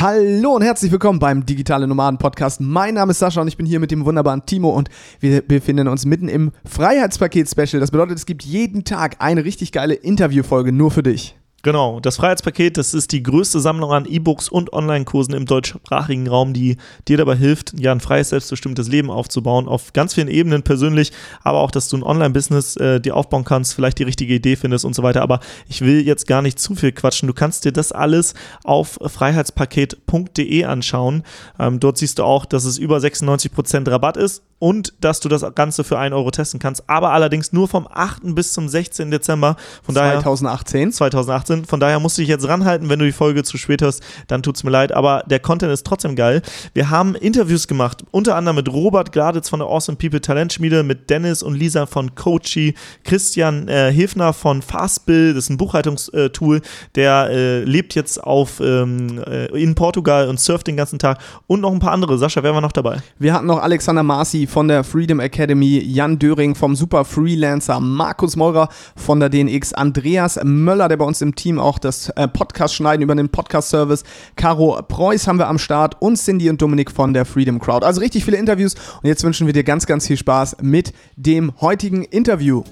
Hallo und herzlich willkommen beim Digitale Nomaden Podcast. Mein Name ist Sascha und ich bin hier mit dem wunderbaren Timo und wir befinden uns mitten im Freiheitspaket Special. Das bedeutet, es gibt jeden Tag eine richtig geile Interviewfolge nur für dich. Genau, das Freiheitspaket, das ist die größte Sammlung an E-Books und Online-Kursen im deutschsprachigen Raum, die dir dabei hilft, ja, ein freies, selbstbestimmtes Leben aufzubauen, auf ganz vielen Ebenen persönlich, aber auch, dass du ein Online-Business äh, dir aufbauen kannst, vielleicht die richtige Idee findest und so weiter. Aber ich will jetzt gar nicht zu viel quatschen. Du kannst dir das alles auf freiheitspaket.de anschauen. Ähm, dort siehst du auch, dass es über 96% Rabatt ist und dass du das Ganze für 1 Euro testen kannst, aber allerdings nur vom 8. bis zum 16. Dezember. Von 2018. Daher, 2018. Von daher musst du dich jetzt ranhalten, wenn du die Folge zu spät hörst, dann tut's mir leid, aber der Content ist trotzdem geil. Wir haben Interviews gemacht, unter anderem mit Robert Gladitz von der Awesome People Talentschmiede, mit Dennis und Lisa von Coachy, Christian äh, Hilfner von Fastbill, das ist ein Buchhaltungstool, der äh, lebt jetzt auf ähm, äh, in Portugal und surft den ganzen Tag und noch ein paar andere. Sascha, wer war noch dabei? Wir hatten noch Alexander Marci von der Freedom Academy, Jan Döring vom Super Freelancer, Markus Meurer von der DNX, Andreas Möller, der bei uns im Team auch das äh, Podcast schneiden über den Podcast-Service, Caro Preuß haben wir am Start und Cindy und Dominik von der Freedom Crowd. Also richtig viele Interviews und jetzt wünschen wir dir ganz, ganz viel Spaß mit dem heutigen Interview.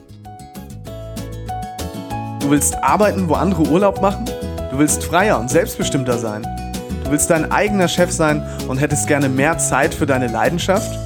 Du willst arbeiten, wo andere Urlaub machen? Du willst freier und selbstbestimmter sein? Du willst dein eigener Chef sein und hättest gerne mehr Zeit für deine Leidenschaft?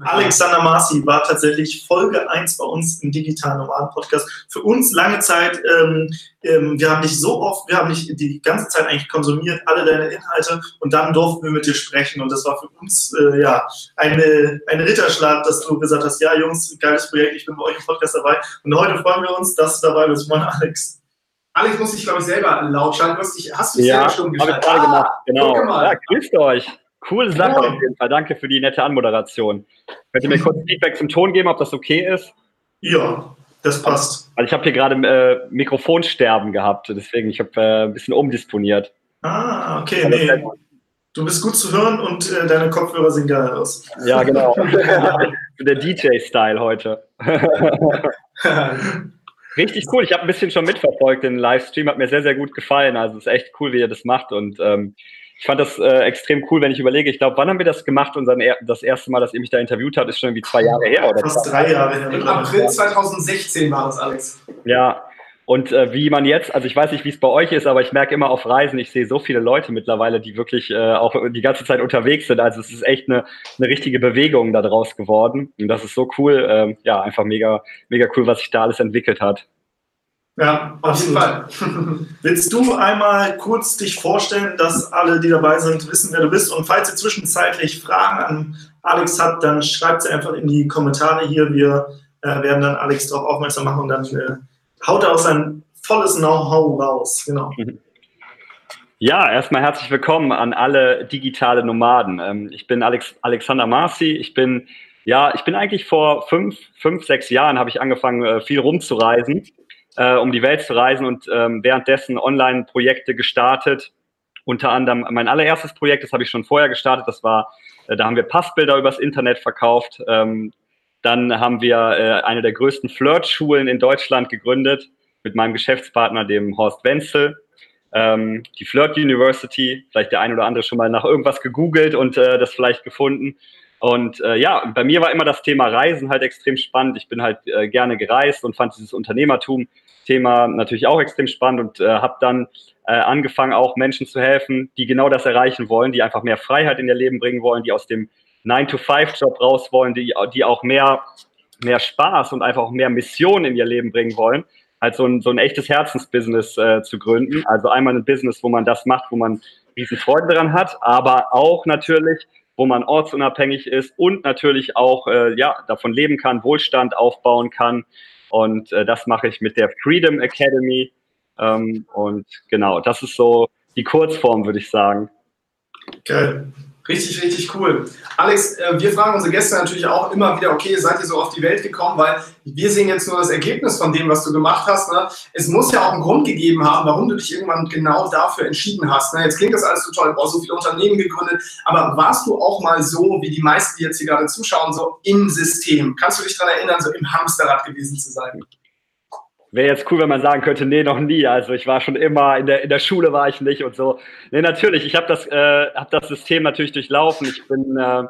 Alexander Marci war tatsächlich Folge 1 bei uns im digitalen Nomaden Podcast. Für uns lange Zeit, ähm, ähm, wir haben dich so oft, wir haben dich die ganze Zeit eigentlich konsumiert, alle deine Inhalte und dann durften wir mit dir sprechen und das war für uns äh, ja eine, ein Ritterschlag, dass du gesagt hast, ja Jungs, geiles Projekt, ich bin bei euch im Podcast dabei und heute freuen wir uns, dass du dabei bist. Moin Alex. Alex muss ich glaube ich selber laut schalten. Du hast, dich, hast du ja, stumm geschaltet? Ja, gemacht, genau. Ja, grüßt euch. Coole Sache auf jeden Fall. Danke für die nette Anmoderation. Könnt ihr mir kurz Feedback zum Ton geben, ob das okay ist? Ja, das passt. Also ich habe hier gerade äh, Mikrofonsterben gehabt, deswegen ich habe äh, ein bisschen umdisponiert. Ah, okay, nee. Du bist gut zu hören und äh, deine Kopfhörer sehen geil aus. Ja, genau. Der DJ-Style heute. Richtig cool. Ich habe ein bisschen schon mitverfolgt. Den Livestream hat mir sehr, sehr gut gefallen. Also es ist echt cool, wie ihr das macht. Und ähm, ich fand das äh, extrem cool, wenn ich überlege, ich glaube, wann haben wir das gemacht? Unser, das erste Mal, dass ihr mich da interviewt habt, ist schon irgendwie zwei Jahre her, oder? Fast drei Jahre her. Im April 2016 war das, Alex. Ja, und äh, wie man jetzt, also ich weiß nicht, wie es bei euch ist, aber ich merke immer auf Reisen, ich sehe so viele Leute mittlerweile, die wirklich äh, auch die ganze Zeit unterwegs sind. Also es ist echt eine, eine richtige Bewegung da draus geworden. Und das ist so cool. Ähm, ja, einfach mega, mega cool, was sich da alles entwickelt hat. Ja, auf jeden Fall. Willst du einmal kurz dich vorstellen, dass alle, die dabei sind, wissen, wer du bist? Und falls ihr zwischenzeitlich Fragen an Alex habt, dann schreibt sie einfach in die Kommentare hier. Wir äh, werden dann Alex darauf aufmerksam machen und dann äh, haut er auch sein volles Know-how raus. Genau. Ja, erstmal herzlich willkommen an alle digitale Nomaden. Ähm, ich bin Alex, Alexander Marci. Ich bin ja, ich bin eigentlich vor fünf, fünf, sechs Jahren habe ich angefangen, äh, viel rumzureisen äh, um die Welt zu reisen und ähm, währenddessen Online-Projekte gestartet. Unter anderem mein allererstes Projekt, das habe ich schon vorher gestartet, das war, äh, da haben wir Passbilder übers Internet verkauft. Ähm, dann haben wir äh, eine der größten Flirt-Schulen in Deutschland gegründet mit meinem Geschäftspartner, dem Horst Wenzel. Ähm, die Flirt University, vielleicht der ein oder andere schon mal nach irgendwas gegoogelt und äh, das vielleicht gefunden. Und äh, ja, bei mir war immer das Thema Reisen halt extrem spannend. Ich bin halt äh, gerne gereist und fand dieses Unternehmertum-Thema natürlich auch extrem spannend und äh, habe dann äh, angefangen, auch Menschen zu helfen, die genau das erreichen wollen, die einfach mehr Freiheit in ihr Leben bringen wollen, die aus dem 9-to-5-Job raus wollen, die, die auch mehr, mehr Spaß und einfach auch mehr Mission in ihr Leben bringen wollen. Halt so ein, so ein echtes Herzensbusiness äh, zu gründen. Also einmal ein Business, wo man das macht, wo man riesen Freude dran hat, aber auch natürlich wo man ortsunabhängig ist und natürlich auch äh, ja, davon leben kann, Wohlstand aufbauen kann. Und äh, das mache ich mit der Freedom Academy. Ähm, und genau, das ist so die Kurzform, würde ich sagen. Geil. Richtig, richtig cool. Alex, äh, wir fragen unsere Gäste natürlich auch immer wieder, okay, seid ihr so auf die Welt gekommen, weil wir sehen jetzt nur das Ergebnis von dem, was du gemacht hast. Ne? Es muss ja auch einen Grund gegeben haben, warum du dich irgendwann genau dafür entschieden hast. Ne? Jetzt klingt das alles so toll, du hast so viele Unternehmen gegründet, aber warst du auch mal so, wie die meisten, die jetzt hier gerade zuschauen, so im System? Kannst du dich daran erinnern, so im Hamsterrad gewesen zu sein? Wäre jetzt cool, wenn man sagen könnte, nee, noch nie. Also ich war schon immer, in der, in der Schule war ich nicht und so. Nee, natürlich, ich habe das, äh, hab das System natürlich durchlaufen. Ich bin, äh,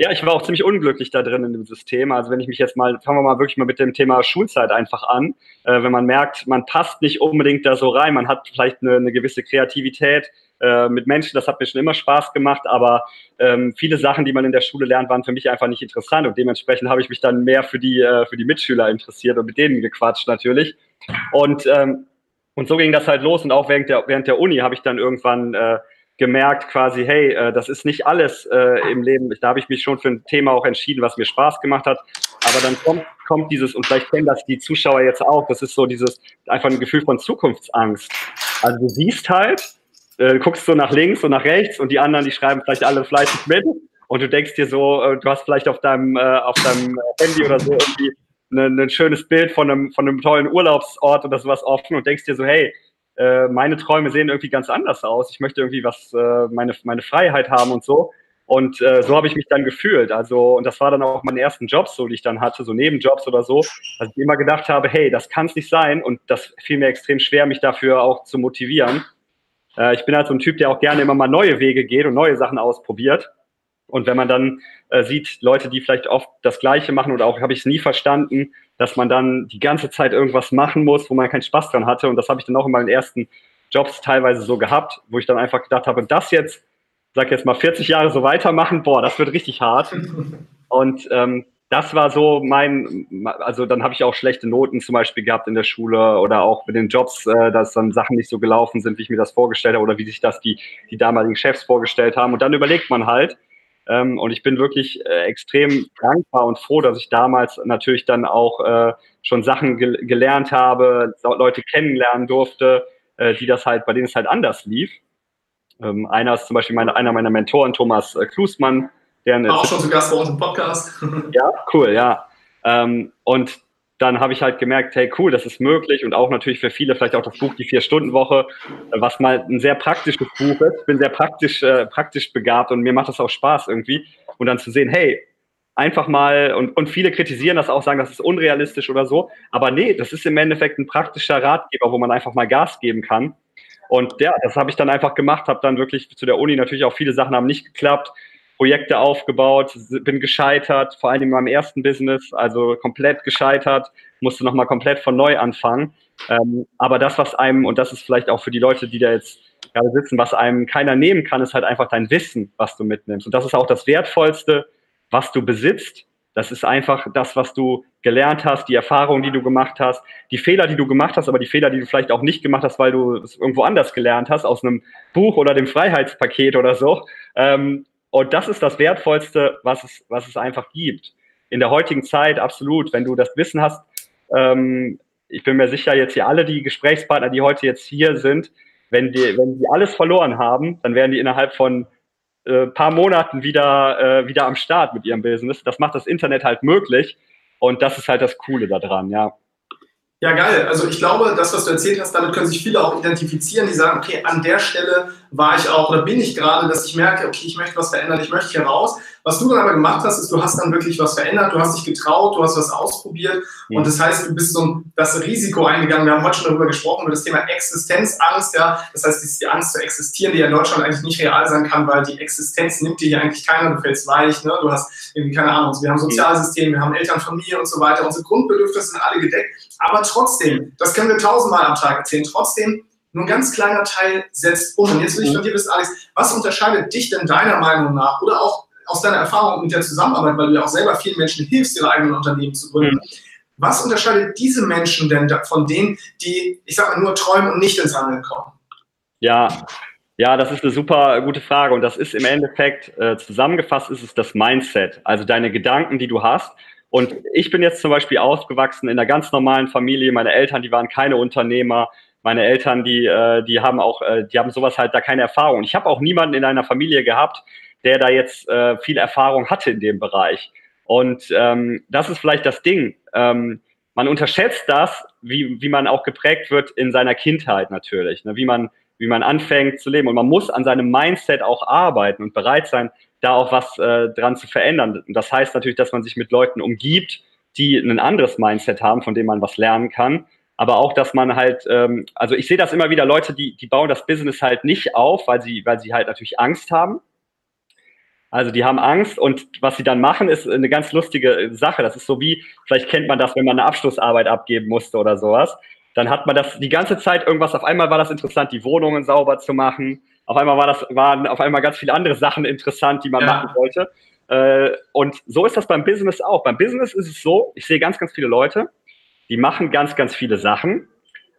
ja, ich war auch ziemlich unglücklich da drin in dem System. Also wenn ich mich jetzt mal, fangen wir mal wirklich mal mit dem Thema Schulzeit einfach an. Äh, wenn man merkt, man passt nicht unbedingt da so rein, man hat vielleicht eine, eine gewisse Kreativität, äh, mit Menschen, das hat mir schon immer Spaß gemacht, aber ähm, viele Sachen, die man in der Schule lernt, waren für mich einfach nicht interessant und dementsprechend habe ich mich dann mehr für die, äh, für die Mitschüler interessiert und mit denen gequatscht natürlich. Und, ähm, und so ging das halt los und auch während der, während der Uni habe ich dann irgendwann äh, gemerkt quasi, hey, äh, das ist nicht alles äh, im Leben. Da habe ich mich schon für ein Thema auch entschieden, was mir Spaß gemacht hat. Aber dann kommt, kommt dieses, und vielleicht kennen das die Zuschauer jetzt auch, das ist so dieses, einfach ein Gefühl von Zukunftsangst. Also du siehst halt, äh, guckst so nach links und nach rechts und die anderen, die schreiben vielleicht alle fleißig mit und du denkst dir so, äh, du hast vielleicht auf deinem, äh, auf deinem Handy oder so irgendwie ein ne, schönes Bild von einem, von einem tollen Urlaubsort oder sowas offen und denkst dir so, hey, äh, meine Träume sehen irgendwie ganz anders aus. Ich möchte irgendwie was, äh, meine, meine Freiheit haben und so. Und äh, so habe ich mich dann gefühlt. Also, und das war dann auch meine ersten Jobs, so die ich dann hatte, so Nebenjobs oder so, dass ich immer gedacht habe, hey, das kann es nicht sein. Und das fiel mir extrem schwer, mich dafür auch zu motivieren. Äh, ich bin halt so ein Typ, der auch gerne immer mal neue Wege geht und neue Sachen ausprobiert. Und wenn man dann äh, sieht, Leute, die vielleicht oft das Gleiche machen oder auch habe ich es nie verstanden, dass man dann die ganze Zeit irgendwas machen muss, wo man keinen Spaß dran hatte. Und das habe ich dann auch in meinen ersten Jobs teilweise so gehabt, wo ich dann einfach gedacht habe, das jetzt, sag jetzt mal 40 Jahre so weitermachen, boah, das wird richtig hart. Und ähm, das war so mein, also dann habe ich auch schlechte Noten zum Beispiel gehabt in der Schule oder auch mit den Jobs, äh, dass dann Sachen nicht so gelaufen sind, wie ich mir das vorgestellt habe oder wie sich das die, die damaligen Chefs vorgestellt haben. Und dann überlegt man halt, ähm, und ich bin wirklich äh, extrem dankbar und froh, dass ich damals natürlich dann auch äh, schon Sachen gel gelernt habe, Leute kennenlernen durfte, äh, die das halt, bei denen es halt anders lief. Ähm, einer ist zum Beispiel meine, einer meiner Mentoren, Thomas äh, Klusmann, der auch schon zu Gast bei uns im Podcast. ja, cool, ja. Ähm, und dann habe ich halt gemerkt, hey, cool, das ist möglich und auch natürlich für viele vielleicht auch das Buch Die Vier-Stunden-Woche, was mal ein sehr praktisches Buch ist. Ich bin sehr praktisch, äh, praktisch begabt und mir macht das auch Spaß irgendwie. Und dann zu sehen, hey, einfach mal, und, und viele kritisieren das auch, sagen, das ist unrealistisch oder so. Aber nee, das ist im Endeffekt ein praktischer Ratgeber, wo man einfach mal Gas geben kann. Und ja, das habe ich dann einfach gemacht, habe dann wirklich zu der Uni natürlich auch viele Sachen haben nicht geklappt. Projekte aufgebaut, bin gescheitert, vor allem in meinem ersten Business, also komplett gescheitert, musste nochmal komplett von neu anfangen. Ähm, aber das, was einem, und das ist vielleicht auch für die Leute, die da jetzt gerade sitzen, was einem keiner nehmen kann, ist halt einfach dein Wissen, was du mitnimmst. Und das ist auch das Wertvollste, was du besitzt. Das ist einfach das, was du gelernt hast, die Erfahrungen, die du gemacht hast, die Fehler, die du gemacht hast, aber die Fehler, die du vielleicht auch nicht gemacht hast, weil du es irgendwo anders gelernt hast, aus einem Buch oder dem Freiheitspaket oder so. Ähm, und das ist das Wertvollste, was es, was es einfach gibt. In der heutigen Zeit absolut. Wenn du das Wissen hast, ähm, ich bin mir sicher, jetzt hier alle die Gesprächspartner, die heute jetzt hier sind, wenn die, wenn die alles verloren haben, dann werden die innerhalb von äh, paar Monaten wieder, äh, wieder am Start mit ihrem Business. Das macht das Internet halt möglich. Und das ist halt das Coole daran, ja. Ja, geil. Also ich glaube, das, was du erzählt hast, damit können sich viele auch identifizieren, die sagen, okay, an der Stelle war ich auch oder bin ich gerade, dass ich merke, okay, ich möchte was verändern, ich möchte hier raus. Was du dann aber gemacht hast, ist, du hast dann wirklich was verändert, du hast dich getraut, du hast was ausprobiert mhm. und das heißt, du bist so das Risiko eingegangen. Wir haben heute schon darüber gesprochen, über das Thema Existenzangst, ja. Das heißt, das ist die Angst zu existieren, die ja in Deutschland eigentlich nicht real sein kann, weil die Existenz nimmt dir hier eigentlich keiner, du fällst weich, ne? Du hast irgendwie keine Ahnung. Wir haben Sozialsystem, wir haben Eltern, Familie und so weiter. Unsere Grundbedürfnisse sind alle gedeckt. Aber trotzdem, das können wir tausendmal am Tag erzählen, trotzdem nur ein ganz kleiner Teil setzt um. Und jetzt will ich von dir wissen, Alex, was unterscheidet dich denn deiner Meinung nach oder auch aus deiner Erfahrung mit der Zusammenarbeit, weil du ja auch selber vielen Menschen hilfst, ihre eigenen Unternehmen zu gründen. Mhm. Was unterscheidet diese Menschen denn von denen, die, ich sag mal, nur träumen und nicht ins Handeln kommen? Ja, ja, das ist eine super gute Frage und das ist im Endeffekt äh, zusammengefasst ist es das Mindset, also deine Gedanken, die du hast. Und ich bin jetzt zum Beispiel aufgewachsen in einer ganz normalen Familie. Meine Eltern, die waren keine Unternehmer. Meine Eltern, die, äh, die haben auch, äh, die haben sowas halt da keine Erfahrung. Ich habe auch niemanden in einer Familie gehabt, der da jetzt äh, viel Erfahrung hatte in dem Bereich. Und ähm, das ist vielleicht das Ding. Ähm, man unterschätzt das, wie, wie man auch geprägt wird in seiner Kindheit natürlich, ne? wie, man, wie man anfängt zu leben. Und man muss an seinem Mindset auch arbeiten und bereit sein, da auch was äh, dran zu verändern. Und das heißt natürlich, dass man sich mit Leuten umgibt, die ein anderes Mindset haben, von dem man was lernen kann. Aber auch, dass man halt, ähm, also ich sehe das immer wieder, Leute, die, die bauen das Business halt nicht auf, weil sie, weil sie halt natürlich Angst haben. Also die haben Angst und was sie dann machen, ist eine ganz lustige Sache. Das ist so wie, vielleicht kennt man das, wenn man eine Abschlussarbeit abgeben musste oder sowas. Dann hat man das die ganze Zeit irgendwas, auf einmal war das interessant, die Wohnungen sauber zu machen. Auf einmal war das, waren auf einmal ganz viele andere Sachen interessant, die man ja. machen wollte. Äh, und so ist das beim Business auch. Beim Business ist es so, ich sehe ganz, ganz viele Leute, die machen ganz, ganz viele Sachen.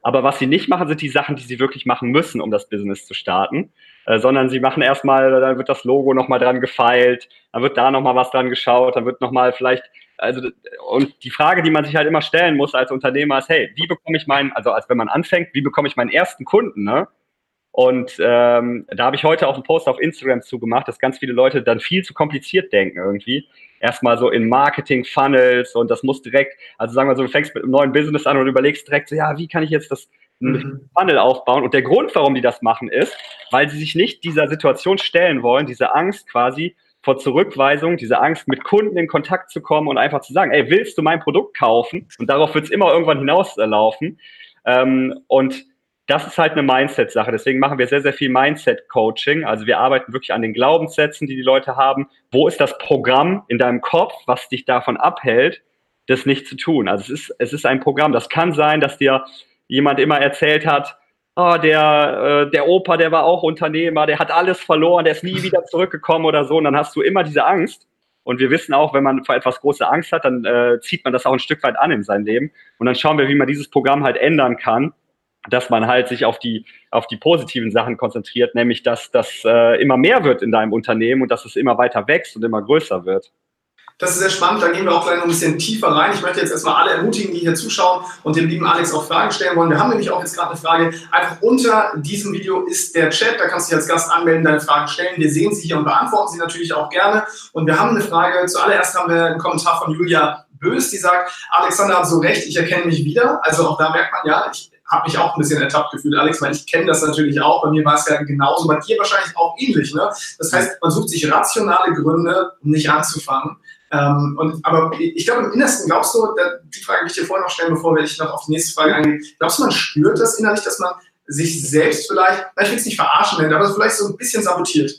Aber was sie nicht machen, sind die Sachen, die sie wirklich machen müssen, um das Business zu starten. Äh, sondern sie machen erstmal, dann wird das Logo nochmal dran gefeilt, dann wird da nochmal was dran geschaut, dann wird nochmal vielleicht, also, und die Frage, die man sich halt immer stellen muss als Unternehmer ist, hey, wie bekomme ich meinen, also als wenn man anfängt, wie bekomme ich meinen ersten Kunden, ne? Und ähm, da habe ich heute auch einen Post auf Instagram zugemacht, dass ganz viele Leute dann viel zu kompliziert denken irgendwie. Erstmal so in Marketing-Funnels und das muss direkt, also sagen wir so, du fängst mit einem neuen Business an und überlegst direkt so, ja, wie kann ich jetzt das mhm. Funnel aufbauen? Und der Grund, warum die das machen, ist, weil sie sich nicht dieser Situation stellen wollen, diese Angst quasi vor Zurückweisung, diese Angst, mit Kunden in Kontakt zu kommen und einfach zu sagen, ey, willst du mein Produkt kaufen? Und darauf wird es immer irgendwann hinauslaufen. Ähm, und das ist halt eine Mindset-Sache. Deswegen machen wir sehr, sehr viel Mindset-Coaching. Also wir arbeiten wirklich an den Glaubenssätzen, die die Leute haben. Wo ist das Programm in deinem Kopf, was dich davon abhält, das nicht zu tun? Also es ist, es ist ein Programm. Das kann sein, dass dir jemand immer erzählt hat, oh, der, äh, der Opa, der war auch Unternehmer, der hat alles verloren, der ist nie wieder zurückgekommen oder so. Und dann hast du immer diese Angst. Und wir wissen auch, wenn man vor etwas große Angst hat, dann äh, zieht man das auch ein Stück weit an in sein Leben. Und dann schauen wir, wie man dieses Programm halt ändern kann dass man halt sich auf die, auf die positiven Sachen konzentriert, nämlich dass das äh, immer mehr wird in deinem Unternehmen und dass es immer weiter wächst und immer größer wird. Das ist sehr spannend, da gehen wir auch gleich noch ein bisschen tiefer rein. Ich möchte jetzt erstmal alle ermutigen, die hier zuschauen und dem lieben Alex auch Fragen stellen wollen. Wir haben nämlich auch jetzt gerade eine Frage. Einfach unter diesem Video ist der Chat, da kannst du dich als Gast anmelden, deine Fragen stellen. Wir sehen sie hier und beantworten sie natürlich auch gerne. Und wir haben eine Frage. Zuallererst haben wir einen Kommentar von Julia Bös, die sagt, Alexander hat so recht, ich erkenne mich wieder. Also auch da merkt man ja, ich habe mich auch ein bisschen ertappt gefühlt, Alex, weil ich kenne das natürlich auch. Bei mir war es ja genauso, bei dir wahrscheinlich auch ähnlich. Ne? Das heißt, man sucht sich rationale Gründe, um nicht anzufangen. Ähm, und, aber ich glaube, im Innersten glaubst du, die Frage will ich dir vorher noch stellen, bevor ich noch auf die nächste Frage eingehe. Glaubst du, man spürt das innerlich, dass man sich selbst vielleicht, ich will es nicht verarschen nennen, aber vielleicht so ein bisschen sabotiert?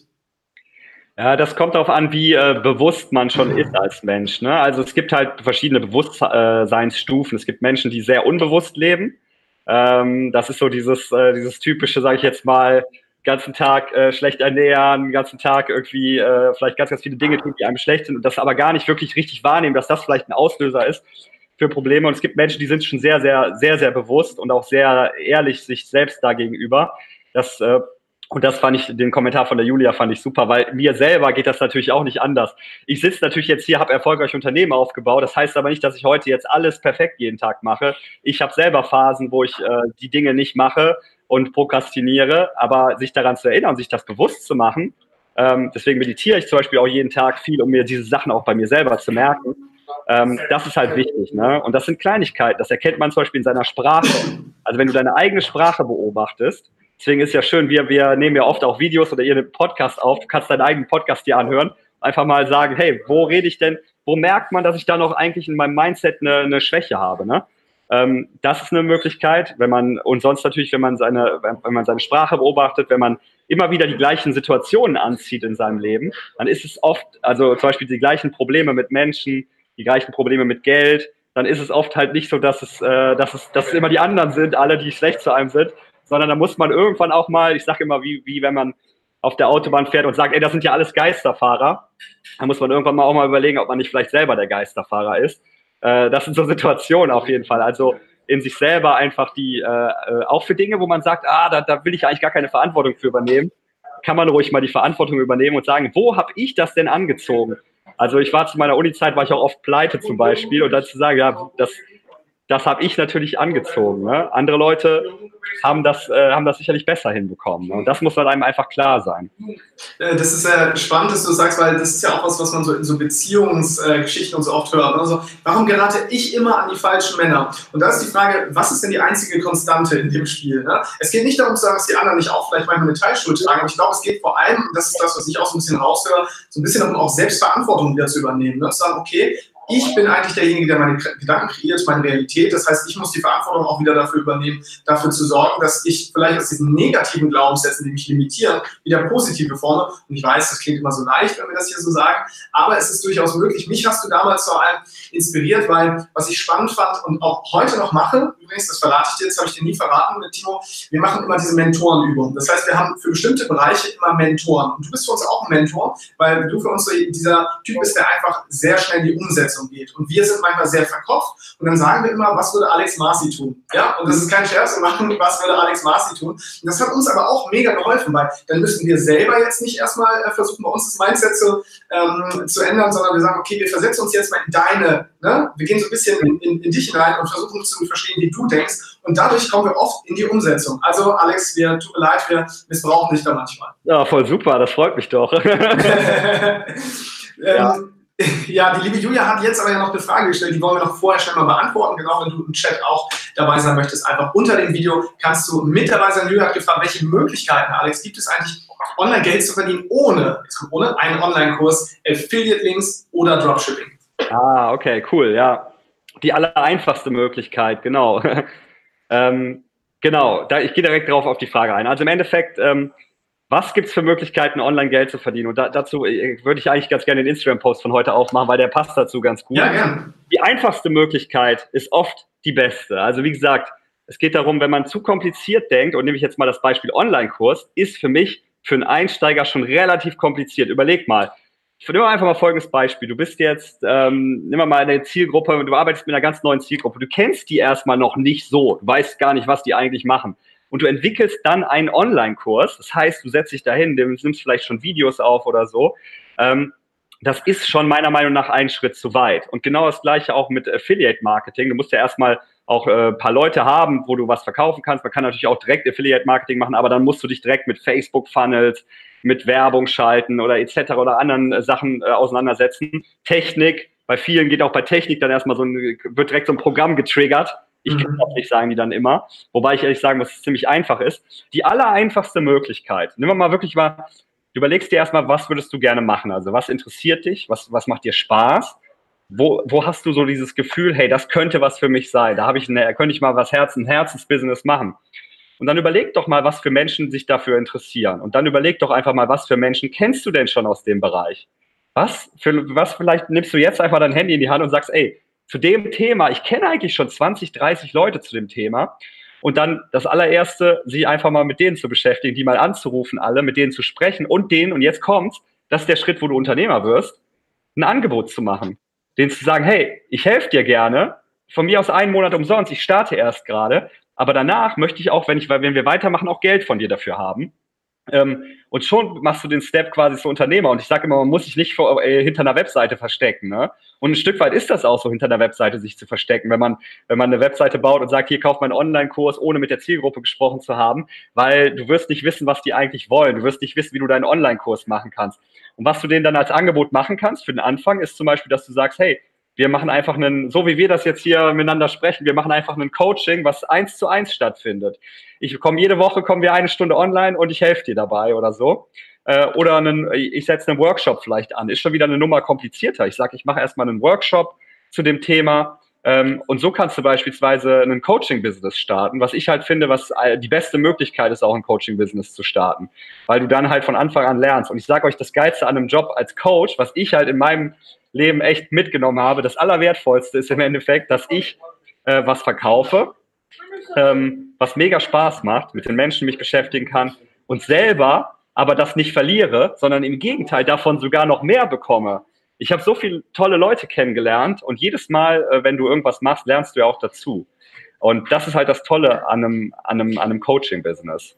Ja, das kommt darauf an, wie äh, bewusst man schon ist als Mensch. Ne? Also es gibt halt verschiedene Bewusstseinsstufen. Es gibt Menschen, die sehr unbewusst leben. Ähm, das ist so dieses, äh, dieses typische, sage ich jetzt mal, ganzen Tag äh, schlecht ernähren, ganzen Tag irgendwie äh, vielleicht ganz, ganz viele Dinge tun, die einem schlecht sind und das aber gar nicht wirklich richtig wahrnehmen, dass das vielleicht ein Auslöser ist für Probleme. Und es gibt Menschen, die sind schon sehr, sehr, sehr, sehr bewusst und auch sehr ehrlich sich selbst da gegenüber. Das äh, und das fand ich, den Kommentar von der Julia fand ich super, weil mir selber geht das natürlich auch nicht anders. Ich sitze natürlich jetzt hier, habe erfolgreich Unternehmen aufgebaut. Das heißt aber nicht, dass ich heute jetzt alles perfekt jeden Tag mache. Ich habe selber Phasen, wo ich äh, die Dinge nicht mache und prokrastiniere, aber sich daran zu erinnern, sich das bewusst zu machen. Ähm, deswegen meditiere ich zum Beispiel auch jeden Tag viel, um mir diese Sachen auch bei mir selber zu merken. Ähm, das ist halt wichtig. Ne? Und das sind Kleinigkeiten. Das erkennt man zum Beispiel in seiner Sprache. Also wenn du deine eigene Sprache beobachtest, Deswegen ist ja schön, wir, wir nehmen ja oft auch Videos oder ihr einen Podcast auf. Du kannst deinen eigenen Podcast dir anhören. Einfach mal sagen, hey, wo rede ich denn? Wo merkt man, dass ich da noch eigentlich in meinem Mindset eine, eine Schwäche habe? Ne? Ähm, das ist eine Möglichkeit, wenn man, und sonst natürlich, wenn man seine, wenn man seine Sprache beobachtet, wenn man immer wieder die gleichen Situationen anzieht in seinem Leben, dann ist es oft, also zum Beispiel die gleichen Probleme mit Menschen, die gleichen Probleme mit Geld, dann ist es oft halt nicht so, dass es, äh, dass es, dass es immer die anderen sind, alle, die schlecht zu einem sind, sondern da muss man irgendwann auch mal, ich sage immer, wie, wie wenn man auf der Autobahn fährt und sagt, ey, das sind ja alles Geisterfahrer. Da muss man irgendwann mal auch mal überlegen, ob man nicht vielleicht selber der Geisterfahrer ist. Äh, das sind so Situationen auf jeden Fall. Also in sich selber einfach die, äh, äh, auch für Dinge, wo man sagt, ah, da, da will ich eigentlich gar keine Verantwortung für übernehmen, kann man ruhig mal die Verantwortung übernehmen und sagen, wo habe ich das denn angezogen? Also ich war zu meiner Uni-Zeit, war ich auch oft pleite zum Beispiel und dann zu sagen, ja, das, das habe ich natürlich angezogen. Ne? Andere Leute haben das, äh, haben das sicherlich besser hinbekommen. Ne? Und das muss dann einem einfach klar sein. Äh, das ist sehr spannend, dass du sagst, weil das ist ja auch was, was man so in so Beziehungsgeschichten und so oft hört. Also, warum gerate ich immer an die falschen Männer? Und da ist die Frage, was ist denn die einzige Konstante in dem Spiel? Ne? Es geht nicht darum zu sagen, dass die anderen nicht auch vielleicht manchmal eine Teilschuld tragen, aber ich glaube, es geht vor allem, das ist das, was ich auch so ein bisschen raushöre, so ein bisschen darum, auch Selbstverantwortung wieder zu übernehmen. Ne? Zu sagen, okay, ich bin eigentlich derjenige, der meine Gedanken kreiert, meine Realität. Das heißt, ich muss die Verantwortung auch wieder dafür übernehmen, dafür zu sorgen, dass ich vielleicht aus diesen negativen Glaubenssätzen, die mich limitieren, wieder positive forme. Und ich weiß, das klingt immer so leicht, wenn wir das hier so sagen, aber es ist durchaus möglich. Mich hast du damals vor allem inspiriert, weil was ich spannend fand und auch heute noch mache, übrigens, das verrate ich dir, jetzt habe ich dir nie verraten mit Timo, wir machen immer diese Mentorenübungen. Das heißt, wir haben für bestimmte Bereiche immer Mentoren. Und du bist für uns auch ein Mentor, weil du für uns so dieser Typ bist, der einfach sehr schnell die Umsetzung geht. Und wir sind manchmal sehr verkopft und dann sagen wir immer, was würde Alex Marcy tun? Ja, und das ist kein Scherz, wir machen, was würde Alex Marcy tun? Und das hat uns aber auch mega geholfen, weil dann müssen wir selber jetzt nicht erstmal äh, versuchen, bei uns das Mindset zu, ähm, zu ändern, sondern wir sagen, okay, wir versetzen uns jetzt mal in deine, ne? wir gehen so ein bisschen in, in, in dich hinein und versuchen zu verstehen, wie du denkst. Und dadurch kommen wir oft in die Umsetzung. Also, Alex, wir tut mir leid, wir missbrauchen dich da manchmal. Ja, voll super, das freut mich doch. ähm, ja. Ja, die liebe Julia hat jetzt aber ja noch eine Frage gestellt, die wollen wir noch vorher schnell mal beantworten. Genau, wenn du im Chat auch dabei sein möchtest, einfach unter dem Video kannst du mit dabei sein. Julia hat gefragt, welche Möglichkeiten, Alex, gibt es eigentlich, online Geld zu verdienen, ohne, ohne einen Online-Kurs, Affiliate-Links oder Dropshipping? Ah, okay, cool, ja. Die allereinfachste Möglichkeit, genau. ähm, genau, da, ich gehe direkt darauf auf die Frage ein. Also im Endeffekt, ähm, was gibt es für Möglichkeiten, online Geld zu verdienen? Und da, dazu äh, würde ich eigentlich ganz gerne den Instagram-Post von heute aufmachen, weil der passt dazu ganz gut. Ja, gern. Die einfachste Möglichkeit ist oft die beste. Also wie gesagt, es geht darum, wenn man zu kompliziert denkt, und nehme ich jetzt mal das Beispiel Online-Kurs, ist für mich für einen Einsteiger schon relativ kompliziert. Überleg mal. Ich nehme einfach mal folgendes Beispiel. Du bist jetzt, ähm, nimm mal eine Zielgruppe und du arbeitest mit einer ganz neuen Zielgruppe. Du kennst die erstmal noch nicht so. Du weißt gar nicht, was die eigentlich machen und du entwickelst dann einen Online-Kurs. Das heißt, du setzt dich dahin, nimmst vielleicht schon Videos auf oder so. Ähm, das ist schon meiner Meinung nach ein Schritt zu weit. Und genau das gleiche auch mit Affiliate-Marketing. Du musst ja erstmal auch äh, ein paar Leute haben, wo du was verkaufen kannst. Man kann natürlich auch direkt Affiliate-Marketing machen, aber dann musst du dich direkt mit Facebook-Funnels, mit Werbung schalten oder etc. oder anderen äh, Sachen äh, auseinandersetzen. Technik, bei vielen geht auch bei Technik dann erstmal so ein, wird direkt so ein Programm getriggert, ich kann mhm. das nicht sagen, die dann immer. Wobei ich ehrlich sagen muss, es ziemlich einfach ist. Die allereinfachste Möglichkeit, nehmen wir mal wirklich mal, du überlegst dir erstmal, was würdest du gerne machen? Also was interessiert dich? Was, was macht dir Spaß? Wo, wo hast du so dieses Gefühl, hey, das könnte was für mich sein? Da habe ich eine, könnte ich mal was Herz, ein Herzensbusiness machen. Und dann überleg doch mal, was für Menschen sich dafür interessieren. Und dann überleg doch einfach mal, was für Menschen kennst du denn schon aus dem Bereich? Was, für, was vielleicht nimmst du jetzt einfach dein Handy in die Hand und sagst, ey, zu dem Thema, ich kenne eigentlich schon 20, 30 Leute zu dem Thema. Und dann das allererste, sich einfach mal mit denen zu beschäftigen, die mal anzurufen, alle, mit denen zu sprechen und denen, und jetzt kommt's, das ist der Schritt, wo du Unternehmer wirst, ein Angebot zu machen. Denen zu sagen, hey, ich helfe dir gerne, von mir aus einen Monat umsonst, ich starte erst gerade, aber danach möchte ich auch, wenn ich, wenn wir weitermachen, auch Geld von dir dafür haben. Ähm, und schon machst du den Step quasi zu Unternehmer. Und ich sage immer, man muss sich nicht vor, äh, hinter einer Webseite verstecken. Ne? Und ein Stück weit ist das auch so, hinter einer Webseite sich zu verstecken, wenn man, wenn man eine Webseite baut und sagt, hier kauft man einen Online-Kurs, ohne mit der Zielgruppe gesprochen zu haben, weil du wirst nicht wissen, was die eigentlich wollen. Du wirst nicht wissen, wie du deinen Online-Kurs machen kannst. Und was du denen dann als Angebot machen kannst für den Anfang, ist zum Beispiel, dass du sagst, hey, wir machen einfach einen, so wie wir das jetzt hier miteinander sprechen, wir machen einfach ein Coaching, was eins zu eins stattfindet. Ich komme jede Woche, kommen wir eine Stunde online und ich helfe dir dabei oder so. Äh, oder einen, ich setze einen Workshop vielleicht an. Ist schon wieder eine Nummer komplizierter. Ich sage, ich mache erstmal einen Workshop zu dem Thema. Ähm, und so kannst du beispielsweise ein Coaching-Business starten, was ich halt finde, was die beste Möglichkeit ist, auch ein Coaching-Business zu starten, weil du dann halt von Anfang an lernst. Und ich sage euch, das Geilste an einem Job als Coach, was ich halt in meinem Leben echt mitgenommen habe. Das Allerwertvollste ist im Endeffekt, dass ich äh, was verkaufe, ähm, was mega Spaß macht, mit den Menschen mich beschäftigen kann und selber aber das nicht verliere, sondern im Gegenteil davon sogar noch mehr bekomme. Ich habe so viele tolle Leute kennengelernt und jedes Mal, äh, wenn du irgendwas machst, lernst du ja auch dazu. Und das ist halt das Tolle an einem, an einem, an einem Coaching-Business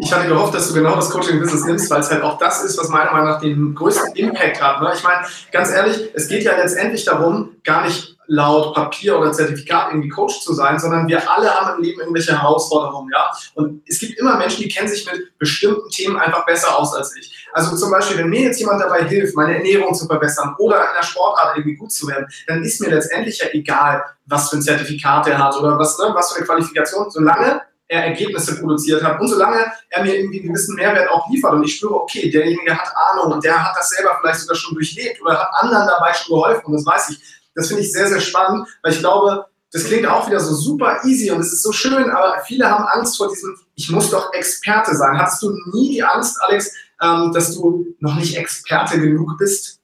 ich hatte gehofft, dass du genau das Coaching-Business nimmst, weil es halt auch das ist, was meiner Meinung nach den größten Impact hat. Ne? Ich meine, ganz ehrlich, es geht ja letztendlich darum, gar nicht laut Papier oder Zertifikat irgendwie Coach zu sein, sondern wir alle haben im Leben irgendwelche Herausforderungen, ja. Und es gibt immer Menschen, die kennen sich mit bestimmten Themen einfach besser aus als ich. Also zum Beispiel, wenn mir jetzt jemand dabei hilft, meine Ernährung zu verbessern oder in der Sportart irgendwie gut zu werden, dann ist mir letztendlich ja egal, was für ein Zertifikat er hat oder was, ne, was für eine Qualifikation, solange er Ergebnisse produziert hat und solange er mir irgendwie einen gewissen Mehrwert auch liefert und ich spüre, okay, derjenige hat Ahnung und der hat das selber vielleicht sogar schon durchlebt oder hat anderen dabei schon geholfen und das weiß ich. Das finde ich sehr, sehr spannend, weil ich glaube, das klingt auch wieder so super easy und es ist so schön, aber viele haben Angst vor diesem, ich muss doch Experte sein. Hattest du nie die Angst, Alex, ähm, dass du noch nicht Experte genug bist?